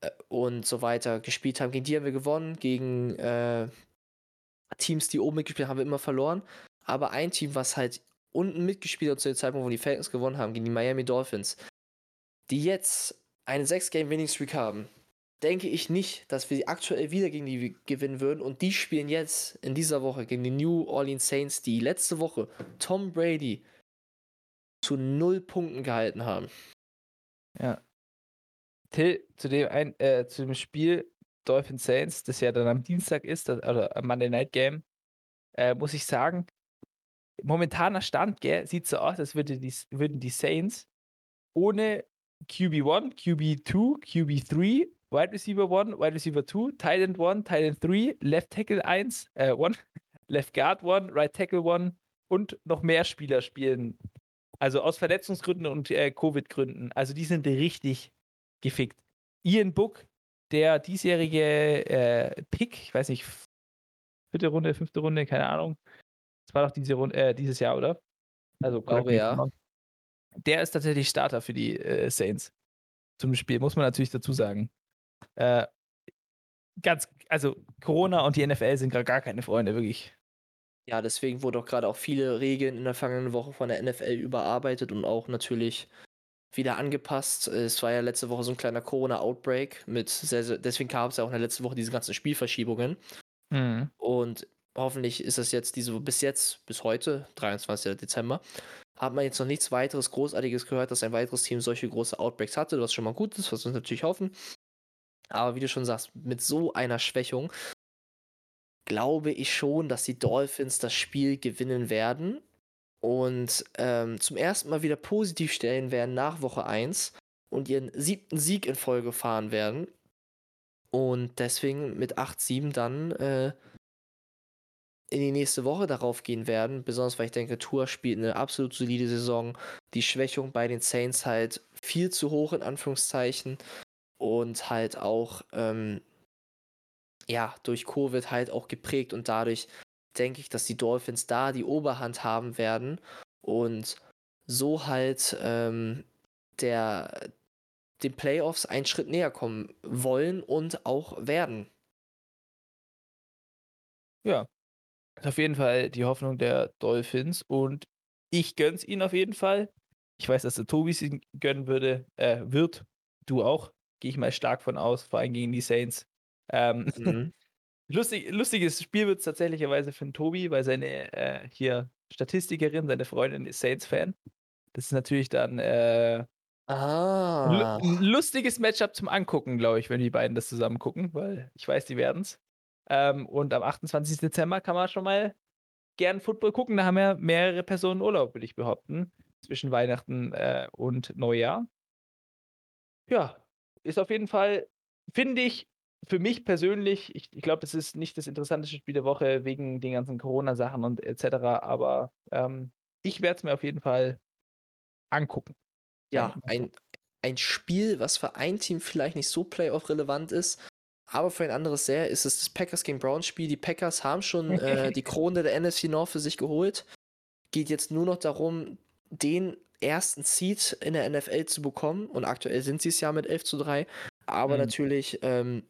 äh, und so weiter gespielt haben. Gegen die haben wir gewonnen, gegen äh, Teams, die oben mitgespielt haben, immer verloren. Aber ein Team, was halt unten mitgespielt hat zu dem Zeitpunkt, wo die Falcons gewonnen haben, gegen die Miami Dolphins, die jetzt eine 6-Game-Winning-Streak haben, denke ich nicht, dass wir aktuell wieder gegen die gewinnen würden. Und die spielen jetzt in dieser Woche gegen die New Orleans Saints, die letzte Woche Tom Brady zu null Punkten gehalten haben. Ja. Till, zu dem, ein, äh, zu dem Spiel Dolphins Saints, das ja dann am Dienstag ist, oder am Monday Night Game, äh, muss ich sagen, momentaner Stand, gell, sieht so aus, als würde die, würden die Saints ohne QB1, QB2, QB3, Wide Receiver 1, Wide Receiver 2, Tight End 1, Tight End 3, Left Tackle 1, äh, 1, Left Guard 1, Right Tackle 1 und noch mehr Spieler spielen. Also aus Verletzungsgründen und äh, Covid-Gründen. Also die sind richtig gefickt. Ian Book, der diesjährige äh, Pick, ich weiß nicht, vierte Runde, fünfte Runde, keine Ahnung. Das war doch diese Runde, äh, dieses Jahr, oder? Also, correct Glaube, ja. Der ist tatsächlich Starter für die äh, Saints zum Spiel, muss man natürlich dazu sagen. Äh, ganz, also Corona und die NFL sind gerade gar keine Freunde, wirklich. Ja, deswegen wurde auch gerade auch viele Regeln in der vergangenen Woche von der NFL überarbeitet und auch natürlich wieder angepasst. Es war ja letzte Woche so ein kleiner Corona-Outbreak mit sehr, sehr, deswegen gab es ja auch in der letzten Woche diese ganzen Spielverschiebungen. Mhm. Und hoffentlich ist das jetzt diese, bis jetzt, bis heute, 23. Dezember, hat man jetzt noch nichts weiteres Großartiges gehört, dass ein weiteres Team solche große Outbreaks hatte, was schon mal gut ist, was wir natürlich hoffen. Aber wie du schon sagst, mit so einer Schwächung glaube ich schon, dass die Dolphins das Spiel gewinnen werden und ähm, zum ersten Mal wieder positiv stellen werden nach Woche 1 und ihren siebten Sieg in Folge fahren werden. Und deswegen mit 8-7 dann äh, in die nächste Woche darauf gehen werden. Besonders weil ich denke, Tour spielt eine absolut solide Saison. Die Schwächung bei den Saints halt viel zu hoch in Anführungszeichen. Und halt auch, ähm, ja, durch Covid halt auch geprägt. Und dadurch denke ich, dass die Dolphins da die Oberhand haben werden. Und so halt ähm, der, den Playoffs einen Schritt näher kommen wollen und auch werden. Ja, ist auf jeden Fall die Hoffnung der Dolphins und ich gönn's ihnen auf jeden Fall. Ich weiß, dass der Tobi es gönnen würde, äh, wird. Du auch, gehe ich mal stark von aus, vor allem gegen die Saints. Ähm, mhm. lustig, lustiges Spiel wird es tatsächlicherweise für den Tobi, weil seine äh, hier Statistikerin, seine Freundin ist Saints-Fan. Das ist natürlich dann äh, ah. ein lustiges Matchup zum Angucken, glaube ich, wenn die beiden das zusammen gucken, weil ich weiß, die werden es. Ähm, und am 28. Dezember kann man schon mal gern Football gucken. Da haben ja mehrere Personen Urlaub, würde ich behaupten, zwischen Weihnachten äh, und Neujahr. Ja, ist auf jeden Fall, finde ich, für mich persönlich, ich, ich glaube, das ist nicht das interessanteste Spiel der Woche wegen den ganzen Corona-Sachen und etc., aber ähm, ich werde es mir auf jeden Fall angucken. Ja, ein, ein Spiel, was für ein Team vielleicht nicht so playoff-relevant ist, aber für ein anderes sehr ist es das Packers gegen Browns Spiel. Die Packers haben schon äh, die Krone der NFC North für sich geholt. Geht jetzt nur noch darum, den ersten Seed in der NFL zu bekommen. Und aktuell sind sie es ja mit 11 zu 3. Aber mhm. natürlich ähm,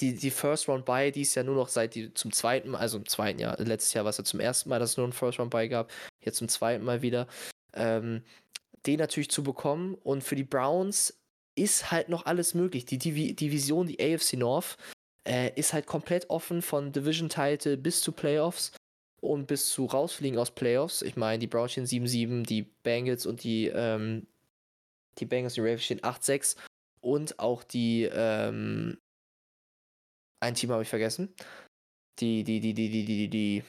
die, die First Round Buy, die ist ja nur noch seit die, zum zweiten Mal, also im zweiten Jahr, letztes Jahr war es ja zum ersten Mal, dass es nur ein First Round Buy gab, jetzt zum zweiten Mal wieder, ähm, den natürlich zu bekommen. Und für die Browns ist halt noch alles möglich. Die Divi Division, die AFC North, äh, ist halt komplett offen von Division-Title bis zu Playoffs und bis zu rausfliegen aus Playoffs. Ich meine, die Browns stehen 7-7, die Bengals und die, ähm, die Bengals die Ravens stehen 8-6 und auch die, ähm, ein Team habe ich vergessen. Die, die, die, die, die, die, die,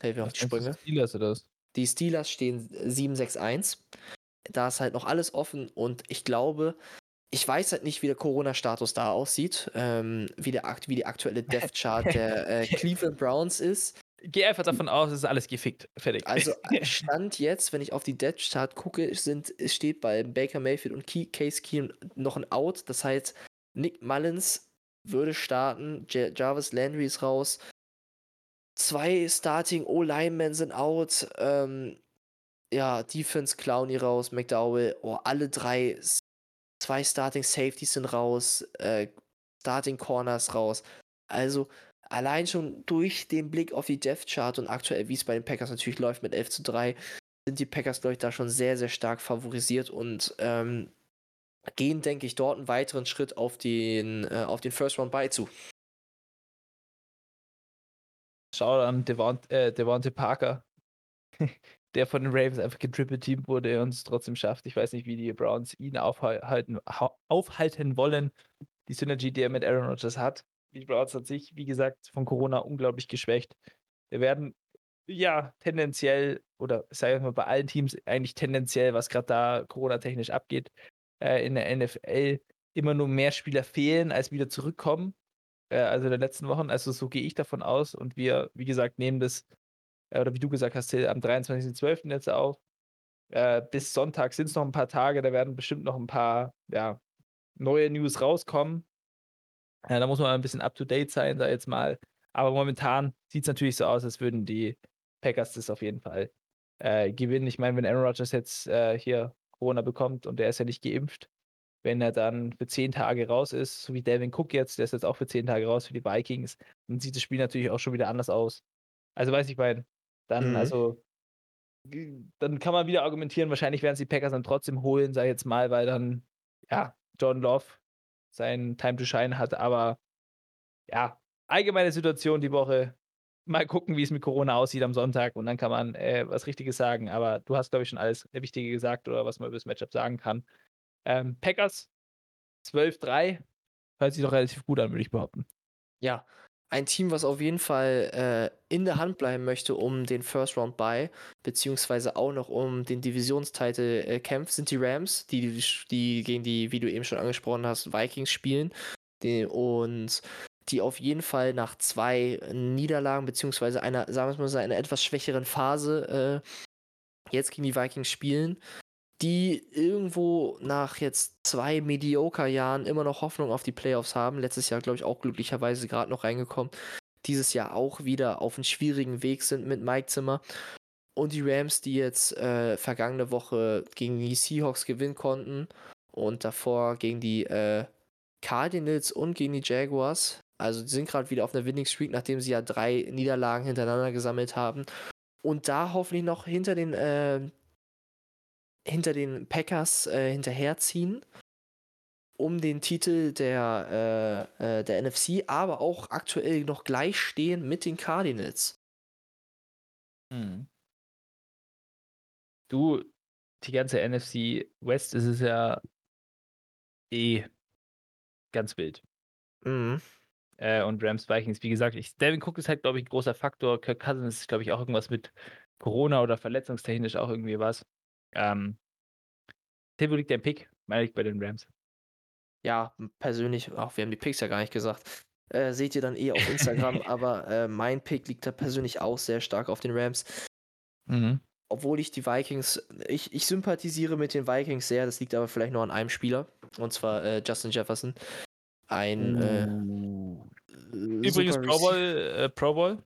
helf mir auf die Sprünge. Die Steelers oder was? Die Steelers stehen 7-6-1. Da ist halt noch alles offen und ich glaube, ich weiß halt nicht, wie der Corona-Status da aussieht, ähm, wie, der, wie die aktuelle Death-Chart der äh, Cleveland Browns ist. Geh einfach davon aus, es ist alles gefickt. Fertig. Also Stand jetzt, wenn ich auf die Death-Chart gucke, sind, steht bei Baker Mayfield und Case Keenum noch ein Out. Das heißt, Nick Mullins würde starten, J Jarvis Landry ist raus. Zwei Starting O-Linemen sind out. Ähm, ja, Defense Clowny raus, McDowell. Oh, alle drei Zwei Starting Safeties sind raus, äh, Starting Corners raus. Also allein schon durch den Blick auf die Death Chart und aktuell, wie es bei den Packers natürlich läuft mit 11 zu 3, sind die Packers, glaube ich, da schon sehr, sehr stark favorisiert und ähm, gehen, denke ich, dort einen weiteren Schritt auf den, äh, auf den First Round bei zu. Schau an Devont, äh, Devonte Parker. der von den Ravens einfach getriple team wurde und es trotzdem schafft. Ich weiß nicht, wie die Browns ihn aufhalten, aufhalten wollen. Die Synergy, die er mit Aaron Rodgers hat. Die Browns hat sich, wie gesagt, von Corona unglaublich geschwächt. Wir werden ja tendenziell, oder sagen wir mal bei allen Teams eigentlich tendenziell, was gerade da Corona-technisch abgeht, äh, in der NFL immer nur mehr Spieler fehlen, als wieder zurückkommen. Äh, also in den letzten Wochen. Also so gehe ich davon aus. Und wir, wie gesagt, nehmen das äh, oder wie du gesagt hast, am 23.12. jetzt auf. Äh, bis Sonntag sind es noch ein paar Tage, da werden bestimmt noch ein paar ja, neue News rauskommen. Da muss man ein bisschen up to date sein, da jetzt mal. Aber momentan sieht es natürlich so aus, als würden die Packers das auf jeden Fall äh, gewinnen. Ich meine, wenn Aaron Rodgers jetzt äh, hier Corona bekommt und der ist ja nicht geimpft, wenn er dann für zehn Tage raus ist, so wie Devin Cook jetzt, der ist jetzt auch für zehn Tage raus für die Vikings, dann sieht das Spiel natürlich auch schon wieder anders aus. Also weiß ich mein, dann, mhm. also, dann kann man wieder argumentieren, wahrscheinlich werden es die Packers dann trotzdem holen, sei jetzt mal, weil dann, ja, John Love sein Time to Shine hat, aber ja, allgemeine Situation die Woche. Mal gucken, wie es mit Corona aussieht am Sonntag und dann kann man äh, was Richtiges sagen. Aber du hast, glaube ich, schon alles Wichtige gesagt oder was man über das Matchup sagen kann. Ähm, Packers 12-3 hört sich doch relativ gut an, würde ich behaupten. Ja, ein Team, was auf jeden Fall äh, in der Hand bleiben möchte, um den First Round Bye, beziehungsweise auch noch um den Divisionstitel äh, kämpft, sind die Rams, die, die gegen die, wie du eben schon angesprochen hast, Vikings spielen. Die, und die auf jeden Fall nach zwei Niederlagen, beziehungsweise einer, sagen wir mal einer etwas schwächeren Phase äh, jetzt gegen die Vikings spielen, die irgendwo nach jetzt zwei Mediocre-Jahren immer noch Hoffnung auf die Playoffs haben. Letztes Jahr, glaube ich, auch glücklicherweise gerade noch reingekommen. Dieses Jahr auch wieder auf einem schwierigen Weg sind mit Mike Zimmer. Und die Rams, die jetzt äh, vergangene Woche gegen die Seahawks gewinnen konnten und davor gegen die äh, Cardinals und gegen die Jaguars. Also die sind gerade wieder auf einer Winning Streak, nachdem sie ja drei Niederlagen hintereinander gesammelt haben. Und da hoffentlich noch hinter den äh, hinter den Packers äh, hinterherziehen, um den Titel der, äh, äh der NFC, aber auch aktuell noch gleich stehen mit den Cardinals. Hm. Du, die ganze NFC West ist es ja eh ganz wild. Mhm. Äh, und Rams Vikings, wie gesagt, ich, Devin Cook ist halt, glaube ich, ein großer Faktor. Kirk Cousins ist, glaube ich, auch irgendwas mit Corona oder verletzungstechnisch auch irgendwie was. Ähm, Tim, wo liegt dein Pick? Meine ich bei den Rams. Ja, persönlich, auch wir haben die Picks ja gar nicht gesagt. Äh, seht ihr dann eh auf Instagram, aber äh, mein Pick liegt da persönlich auch sehr stark auf den Rams. Mhm. Obwohl ich die Vikings, ich, ich sympathisiere mit den Vikings sehr, das liegt aber vielleicht nur an einem Spieler, und zwar äh, Justin Jefferson. Ein uh. Übrigens Pro Bowl, äh, Pro Bowl.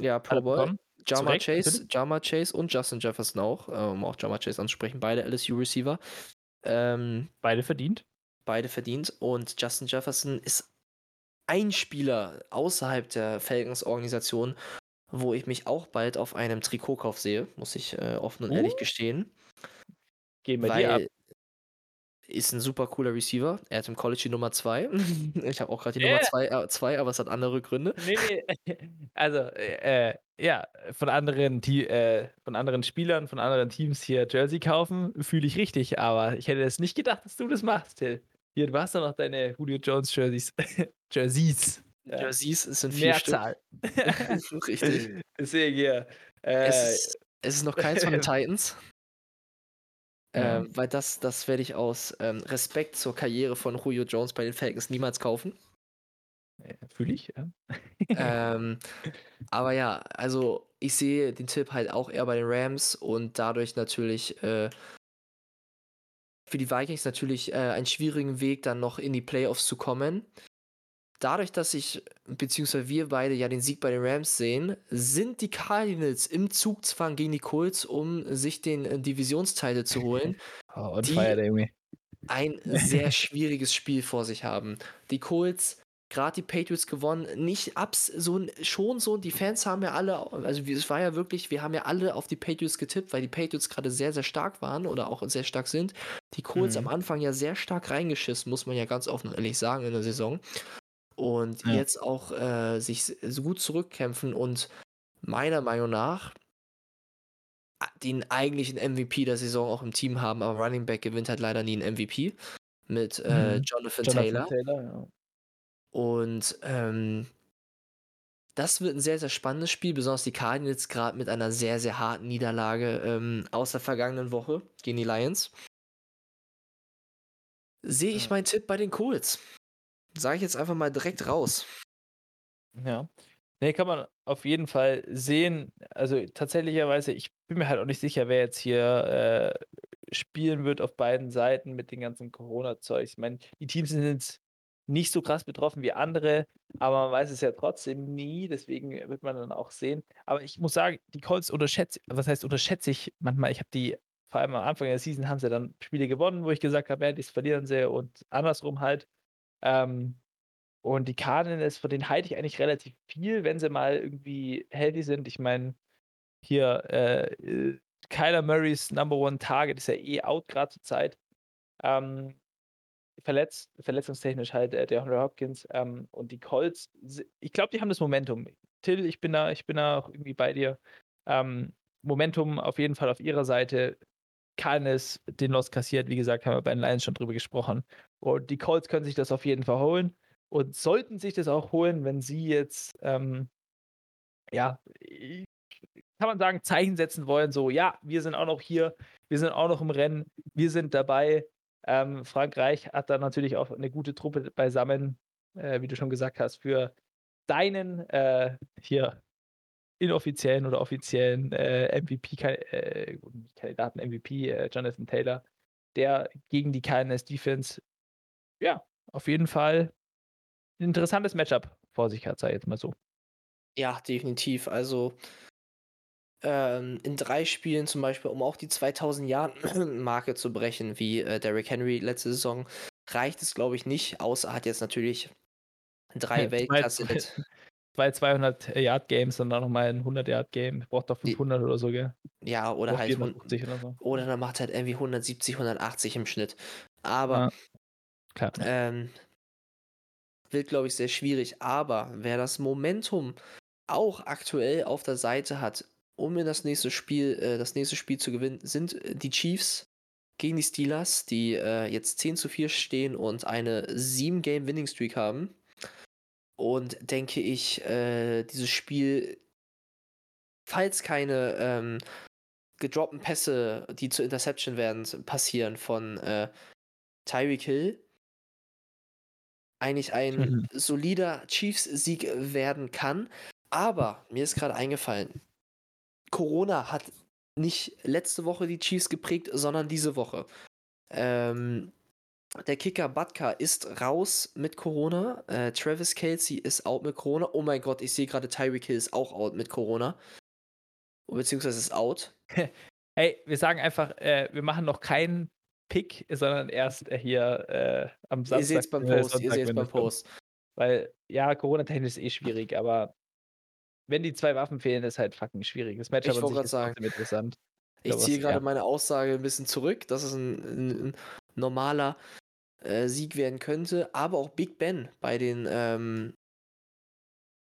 Ja, Pro Bowl. Jama Chase, Jama Chase und Justin Jefferson auch, äh, um auch Jama Chase anzusprechen, beide LSU-Receiver. Ähm, beide verdient. Beide verdient. Und Justin Jefferson ist ein Spieler außerhalb der Falcons-Organisation, wo ich mich auch bald auf einem Trikotkauf sehe, muss ich äh, offen und uh. ehrlich gestehen. Gehen wir dir ab ist ein super cooler Receiver. Er hat im College die Nummer 2. ich habe auch gerade die yeah. Nummer 2, äh, aber es hat andere Gründe. Nee, nee. Also, äh, ja, von anderen, äh, von anderen Spielern, von anderen Teams hier Jersey kaufen, fühle ich richtig. Aber ich hätte es nicht gedacht, dass du das machst, Till. Hier, du hast doch noch deine Julio Jones Jerseys. Jerseys. Ja. Jerseys sind vier Mehrzahl. Stück. richtig. Deswegen hier. Äh, es, ist, es ist noch keins von den Titans. Ja. Ähm, weil das, das werde ich aus ähm, Respekt zur Karriere von Julio Jones bei den Falcons niemals kaufen. Fühle ich, ja. ähm, aber ja, also ich sehe den Tipp halt auch eher bei den Rams und dadurch natürlich äh, für die Vikings natürlich äh, einen schwierigen Weg, dann noch in die Playoffs zu kommen dadurch, dass ich, beziehungsweise wir beide ja den Sieg bei den Rams sehen, sind die Cardinals im Zugzwang gegen die Colts, um sich den äh, Divisionsteile zu holen. oh, und die irgendwie. ein sehr schwieriges Spiel vor sich haben. Die Colts, gerade die Patriots gewonnen, nicht abs, so schon so, die Fans haben ja alle, also es war ja wirklich, wir haben ja alle auf die Patriots getippt, weil die Patriots gerade sehr, sehr stark waren oder auch sehr stark sind. Die Colts mhm. am Anfang ja sehr stark reingeschissen, muss man ja ganz offen und ehrlich sagen in der Saison und ja. jetzt auch äh, sich so gut zurückkämpfen und meiner Meinung nach den eigentlichen MVP der Saison auch im Team haben, aber Running Back gewinnt halt leider nie einen MVP mit äh, mhm. Jonathan, Jonathan, Taylor. Taylor ja. Und ähm, das wird ein sehr, sehr spannendes Spiel, besonders die Cardinals gerade mit einer sehr, sehr harten Niederlage ähm, aus der vergangenen Woche gegen die Lions. Sehe ich ja. meinen Tipp bei den Colts. Sage ich jetzt einfach mal direkt raus. Ja. Nee, kann man auf jeden Fall sehen. Also tatsächlicherweise, ich bin mir halt auch nicht sicher, wer jetzt hier äh, spielen wird auf beiden Seiten mit den ganzen Corona-Zeugs. Ich meine, die Teams sind jetzt nicht so krass betroffen wie andere, aber man weiß es ja trotzdem nie, deswegen wird man dann auch sehen. Aber ich muss sagen, die Colts unterschätze, was heißt unterschätze ich manchmal, ich habe die, vor allem am Anfang der Season haben sie dann Spiele gewonnen, wo ich gesagt habe, ja, die verlieren sie und andersrum halt. Ähm, und die Cardinals, von denen halte ich eigentlich relativ viel, wenn sie mal irgendwie healthy sind. Ich meine, hier äh, Kyler Murrays Number One Target ist ja eh out gerade zur Zeit. Ähm, verletzt, verletzungstechnisch halt äh, der Henry Hopkins ähm, und die Colts. Ich glaube, die haben das Momentum. Till, ich bin da, ich bin da auch irgendwie bei dir. Ähm, Momentum auf jeden Fall auf ihrer Seite. Cardinals den Loss kassiert, wie gesagt, haben wir bei den Lions schon drüber gesprochen. Und die Colts können sich das auf jeden Fall holen und sollten sich das auch holen, wenn sie jetzt, ähm, ja, kann man sagen, Zeichen setzen wollen, so, ja, wir sind auch noch hier, wir sind auch noch im Rennen, wir sind dabei. Ähm, Frankreich hat da natürlich auch eine gute Truppe beisammen äh, wie du schon gesagt hast, für deinen äh, hier inoffiziellen oder offiziellen äh, MVP-Kandidaten, MVP, äh, Jonathan Taylor, der gegen die KNS Defense, ja, auf jeden Fall ein interessantes Matchup vor sich hat, sei jetzt mal so. Ja, definitiv. Also ähm, in drei Spielen zum Beispiel, um auch die 2000-Jahr-Marke zu brechen, wie äh, Derrick Henry letzte Saison, reicht es, glaube ich, nicht, außer hat jetzt natürlich drei Weltklasse. Zwei 200-Yard-Games und dann nochmal ein 100-Yard-Game. Braucht doch 500 die, oder so, gell? Ja, oder halt. Oder, so. oder dann macht halt irgendwie 170, 180 im Schnitt. Aber. Ja, ähm, wird, glaube ich, sehr schwierig. Aber wer das Momentum auch aktuell auf der Seite hat, um in das nächste Spiel, äh, das nächste Spiel zu gewinnen, sind die Chiefs gegen die Steelers, die äh, jetzt 10 zu 4 stehen und eine 7-Game-Winning-Streak haben. Und denke ich, äh, dieses Spiel, falls keine ähm, gedroppten Pässe, die zur Interception werden, passieren von äh, Tyreek Hill, eigentlich ein mhm. solider Chiefs-Sieg werden kann. Aber mir ist gerade eingefallen, Corona hat nicht letzte Woche die Chiefs geprägt, sondern diese Woche. Ähm, der Kicker Batka ist raus mit Corona. Äh, Travis Kelsey ist out mit Corona. Oh mein Gott, ich sehe gerade Tyreek Hill ist auch out mit Corona. Beziehungsweise ist out. Hey, wir sagen einfach, äh, wir machen noch keinen Pick, sondern erst äh, hier äh, am Samstag. Ihr seht es beim äh, Post. Sonntag, ihr seht beim Post. Weil, ja, Corona-technisch ist eh schwierig, aber wenn die zwei Waffen fehlen, ist halt fucking schwierig. Das Match ich wollte gerade sagen. interessant. Ich, ich ziehe gerade ja. meine Aussage ein bisschen zurück, dass es ein, ein, ein normaler äh, Sieg werden könnte. Aber auch Big Ben bei den ähm,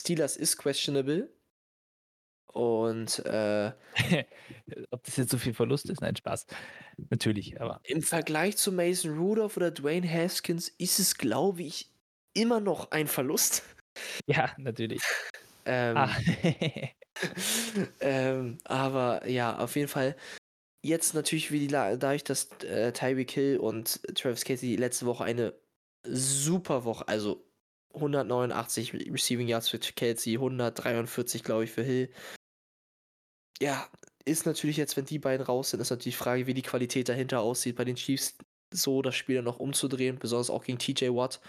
Steelers ist questionable. Und äh, ob das jetzt so viel Verlust ist, nein, Spaß. Natürlich, aber. Im Vergleich zu Mason Rudolph oder Dwayne Haskins ist es, glaube ich, immer noch ein Verlust. Ja, natürlich. Ähm, ah. ähm, aber ja, auf jeden Fall. Jetzt natürlich, wie die, dadurch, dass äh, Tyreek Hill und Travis Casey letzte Woche eine super Woche, also 189 Receiving Yards für Kelsey, 143, glaube ich, für Hill. Ja, ist natürlich jetzt, wenn die beiden raus sind, ist natürlich die Frage, wie die Qualität dahinter aussieht bei den Chiefs, so das Spiel dann noch umzudrehen, besonders auch gegen TJ Watt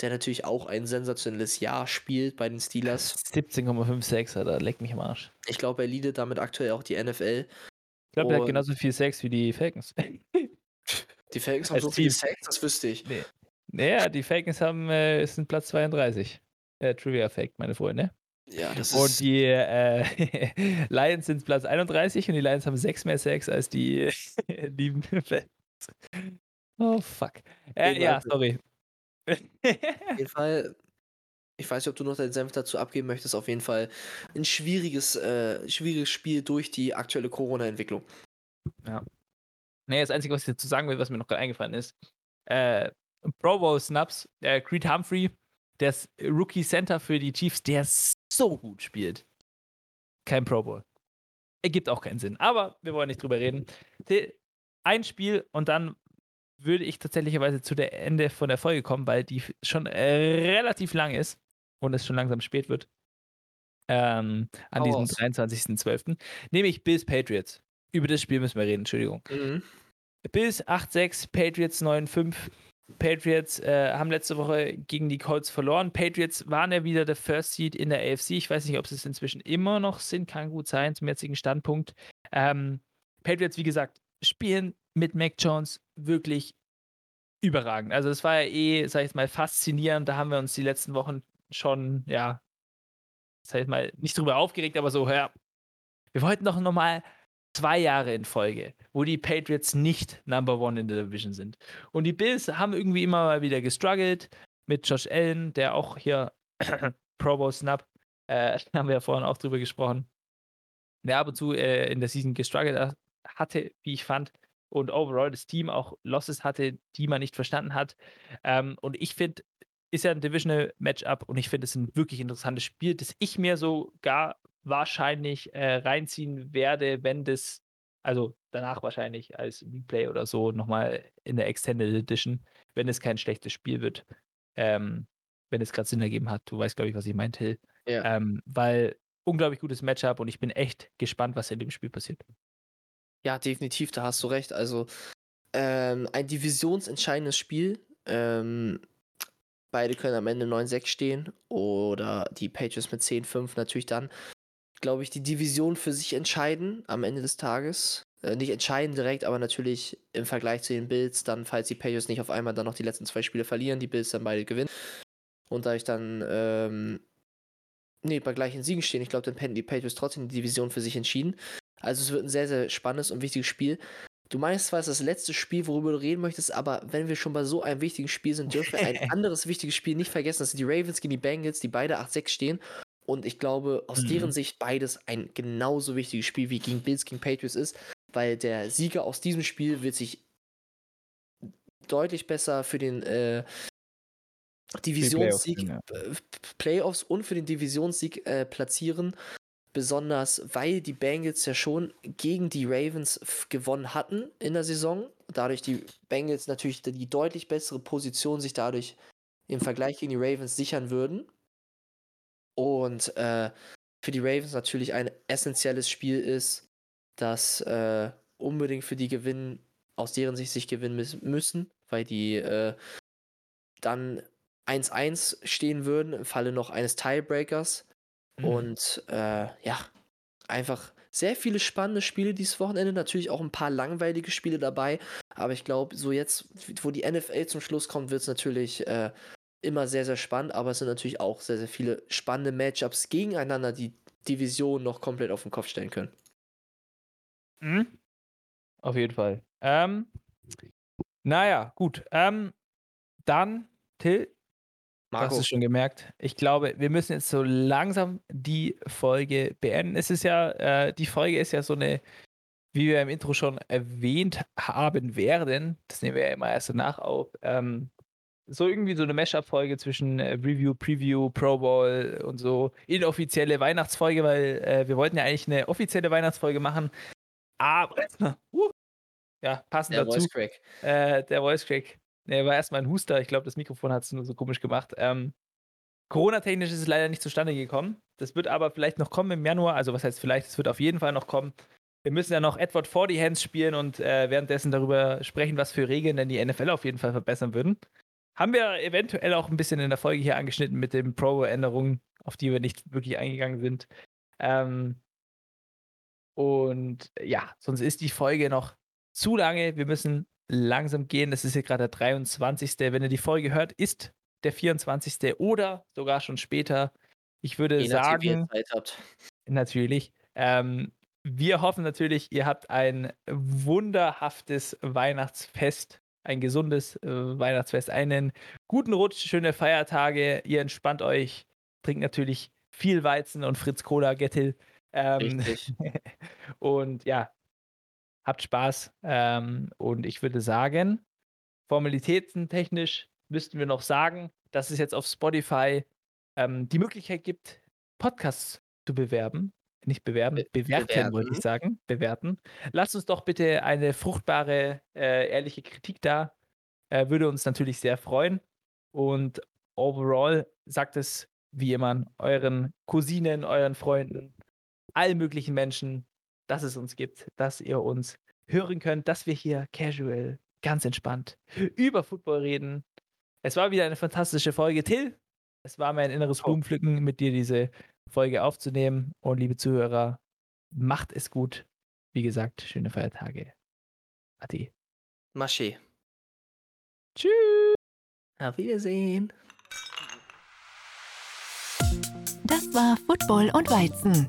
der natürlich auch ein sensationelles Jahr spielt bei den Steelers. 17,56 hat er, leck mich am Arsch. Ich glaube, er leadet damit aktuell auch die NFL. Ich glaube, er hat genauso viel Sex wie die Falcons. Die Falcons haben so viel Sex, das wüsste ich. Nee. Naja, die Falcons haben, äh, sind Platz 32. Äh, Trivia Fact, meine Freunde. Ja, das und ist. die äh, Lions sind Platz 31 und die Lions haben sechs mehr Sex als die lieben Falcons. Oh, fuck. Äh, ja, sorry. Auf jeden Fall, ich weiß nicht, ob du noch deinen Senf dazu abgeben möchtest, auf jeden Fall ein schwieriges, äh, schwieriges Spiel durch die aktuelle Corona-Entwicklung. Ja. Nee, das Einzige, was ich dazu sagen will, was mir noch gerade eingefallen ist, äh, Pro Bowl Snaps, äh, Creed Humphrey, der Rookie Center für die Chiefs, der so gut spielt. Kein Pro Bowl. Ergibt auch keinen Sinn. Aber wir wollen nicht drüber reden. Ein Spiel und dann würde ich tatsächlicherweise zu der Ende von der Folge kommen, weil die schon relativ lang ist und es schon langsam spät wird. Ähm, an diesem 23.12. Nämlich Bills Patriots. Über das Spiel müssen wir reden, Entschuldigung. Mhm. Bills 8-6, Patriots 9-5. Patriots äh, haben letzte Woche gegen die Colts verloren. Patriots waren ja wieder der First Seed in der AFC. Ich weiß nicht, ob sie es inzwischen immer noch sind, kann gut sein zum jetzigen Standpunkt. Ähm, Patriots, wie gesagt, spielen mit Mac Jones wirklich überragend. Also das war ja eh, sag ich mal, faszinierend. Da haben wir uns die letzten Wochen schon, ja, sag mal, nicht drüber aufgeregt, aber so, ja, wir wollten doch nochmal zwei Jahre in Folge, wo die Patriots nicht Number One in der Division sind. Und die Bills haben irgendwie immer mal wieder gestruggelt mit Josh Allen, der auch hier Pro Bowl Snap, äh, haben wir ja vorhin auch drüber gesprochen, der ab und zu äh, in der Season gestruggelt hatte, wie ich fand und overall das Team auch Losses hatte, die man nicht verstanden hat. Ähm, und ich finde, ist ja ein Divisional Matchup und ich finde es ein wirklich interessantes Spiel, das ich mir sogar wahrscheinlich äh, reinziehen werde, wenn das, also danach wahrscheinlich als Replay oder so nochmal in der Extended Edition, wenn es kein schlechtes Spiel wird. Ähm, wenn es gerade Sinn ergeben hat. Du weißt, glaube ich, was ich meinte. Ja. Ähm, weil unglaublich gutes Matchup und ich bin echt gespannt, was in dem Spiel passiert. Ja, definitiv, da hast du recht. Also ähm, ein divisionsentscheidendes Spiel. Ähm, beide können am Ende 9-6 stehen oder die Patriots mit 10-5 natürlich dann, glaube ich, die Division für sich entscheiden am Ende des Tages. Äh, nicht entscheiden direkt, aber natürlich im Vergleich zu den Bills, dann, falls die Patriots nicht auf einmal dann noch die letzten zwei Spiele verlieren, die Bills dann beide gewinnen. Und da ich dann, ähm, nee, bei gleichen Siegen stehen, ich glaube, dann hätten die Patriots trotzdem die Division für sich entschieden. Also es wird ein sehr, sehr spannendes und wichtiges Spiel. Du meinst zwar, es ist das letzte Spiel, worüber du reden möchtest, aber wenn wir schon bei so einem wichtigen Spiel sind, dürfen wir ein anderes wichtiges Spiel nicht vergessen. Das sind die Ravens gegen die Bengals, die beide 8-6 stehen. Und ich glaube, aus Mhm. deren Sicht beides ein genauso wichtiges Spiel wie gegen Bills gegen Patriots ist, weil der Sieger aus diesem Spiel wird sich deutlich besser für den äh, Divisionssieg, ja. äh, Playoffs und für den Divisionssieg äh, platzieren. Besonders weil die Bengals ja schon gegen die Ravens gewonnen hatten in der Saison. Dadurch die Bengals natürlich die deutlich bessere Position sich dadurch im Vergleich gegen die Ravens sichern würden. Und äh, für die Ravens natürlich ein essentielles Spiel ist, das äh, unbedingt für die gewinnen, aus deren Sicht sich gewinnen müs- müssen, weil die äh, dann 1-1 stehen würden im Falle noch eines Tiebreakers. Mhm. Und äh, ja, einfach sehr viele spannende Spiele dieses Wochenende. Natürlich auch ein paar langweilige Spiele dabei. Aber ich glaube, so jetzt, wo die NFL zum Schluss kommt, wird es natürlich äh, immer sehr, sehr spannend. Aber es sind natürlich auch sehr, sehr viele spannende Matchups gegeneinander, die Division noch komplett auf den Kopf stellen können. Mhm. Auf jeden Fall. Ähm, naja, gut. Ähm, dann, Till, du hast es schon gemerkt. Ich glaube, wir müssen jetzt so langsam die Folge beenden. Es ist ja, äh, die Folge ist ja so eine, wie wir im Intro schon erwähnt haben werden, das nehmen wir ja immer erst danach auf, ähm, so irgendwie so eine Mashup-Folge zwischen äh, Review, Preview, Pro Bowl und so inoffizielle Weihnachtsfolge, weil äh, wir wollten ja eigentlich eine offizielle Weihnachtsfolge machen, aber uh, ja, passend Der dazu. Voice Crack. Äh, der Voice Crack. Ne, war erstmal ein Huster. Ich glaube, das Mikrofon hat es nur so komisch gemacht. Ähm, Corona-technisch ist es leider nicht zustande gekommen. Das wird aber vielleicht noch kommen im Januar. Also, was heißt vielleicht? Es wird auf jeden Fall noch kommen. Wir müssen ja noch Edward for the Hands spielen und äh, währenddessen darüber sprechen, was für Regeln denn die NFL auf jeden Fall verbessern würden. Haben wir eventuell auch ein bisschen in der Folge hier angeschnitten mit den Pro-Änderungen, auf die wir nicht wirklich eingegangen sind. Ähm, und ja, sonst ist die Folge noch zu lange. Wir müssen langsam gehen. Das ist hier gerade der 23. Wenn ihr die Folge hört, ist der 24. oder sogar schon später. Ich würde Je sagen, Zeit habt. natürlich, ähm, wir hoffen natürlich, ihr habt ein wunderhaftes Weihnachtsfest, ein gesundes äh, Weihnachtsfest, einen guten Rutsch, schöne Feiertage. Ihr entspannt euch, trinkt natürlich viel Weizen und Fritz Cola, Gettil. Ähm, Richtig. und ja, habt Spaß. Ähm, und ich würde sagen, Formalitäten technisch müssten wir noch sagen, dass es jetzt auf Spotify ähm, die Möglichkeit gibt, Podcasts zu bewerben. Nicht bewerben, Be- bewerten, wollte ich bewerten. sagen. Bewerten. Lasst uns doch bitte eine fruchtbare, äh, ehrliche Kritik da. Äh, würde uns natürlich sehr freuen. Und overall sagt es wie immer euren Cousinen, euren Freunden, allen möglichen Menschen, dass es uns gibt, dass ihr uns hören könnt, dass wir hier casual, ganz entspannt über Football reden. Es war wieder eine fantastische Folge. Till, es war mein inneres Oh. Blumenpflücken, mit dir diese Folge aufzunehmen. Und liebe Zuhörer, macht es gut. Wie gesagt, schöne Feiertage. Ade. Maché. Tschüss. Auf Wiedersehen. Das war Football und Weizen,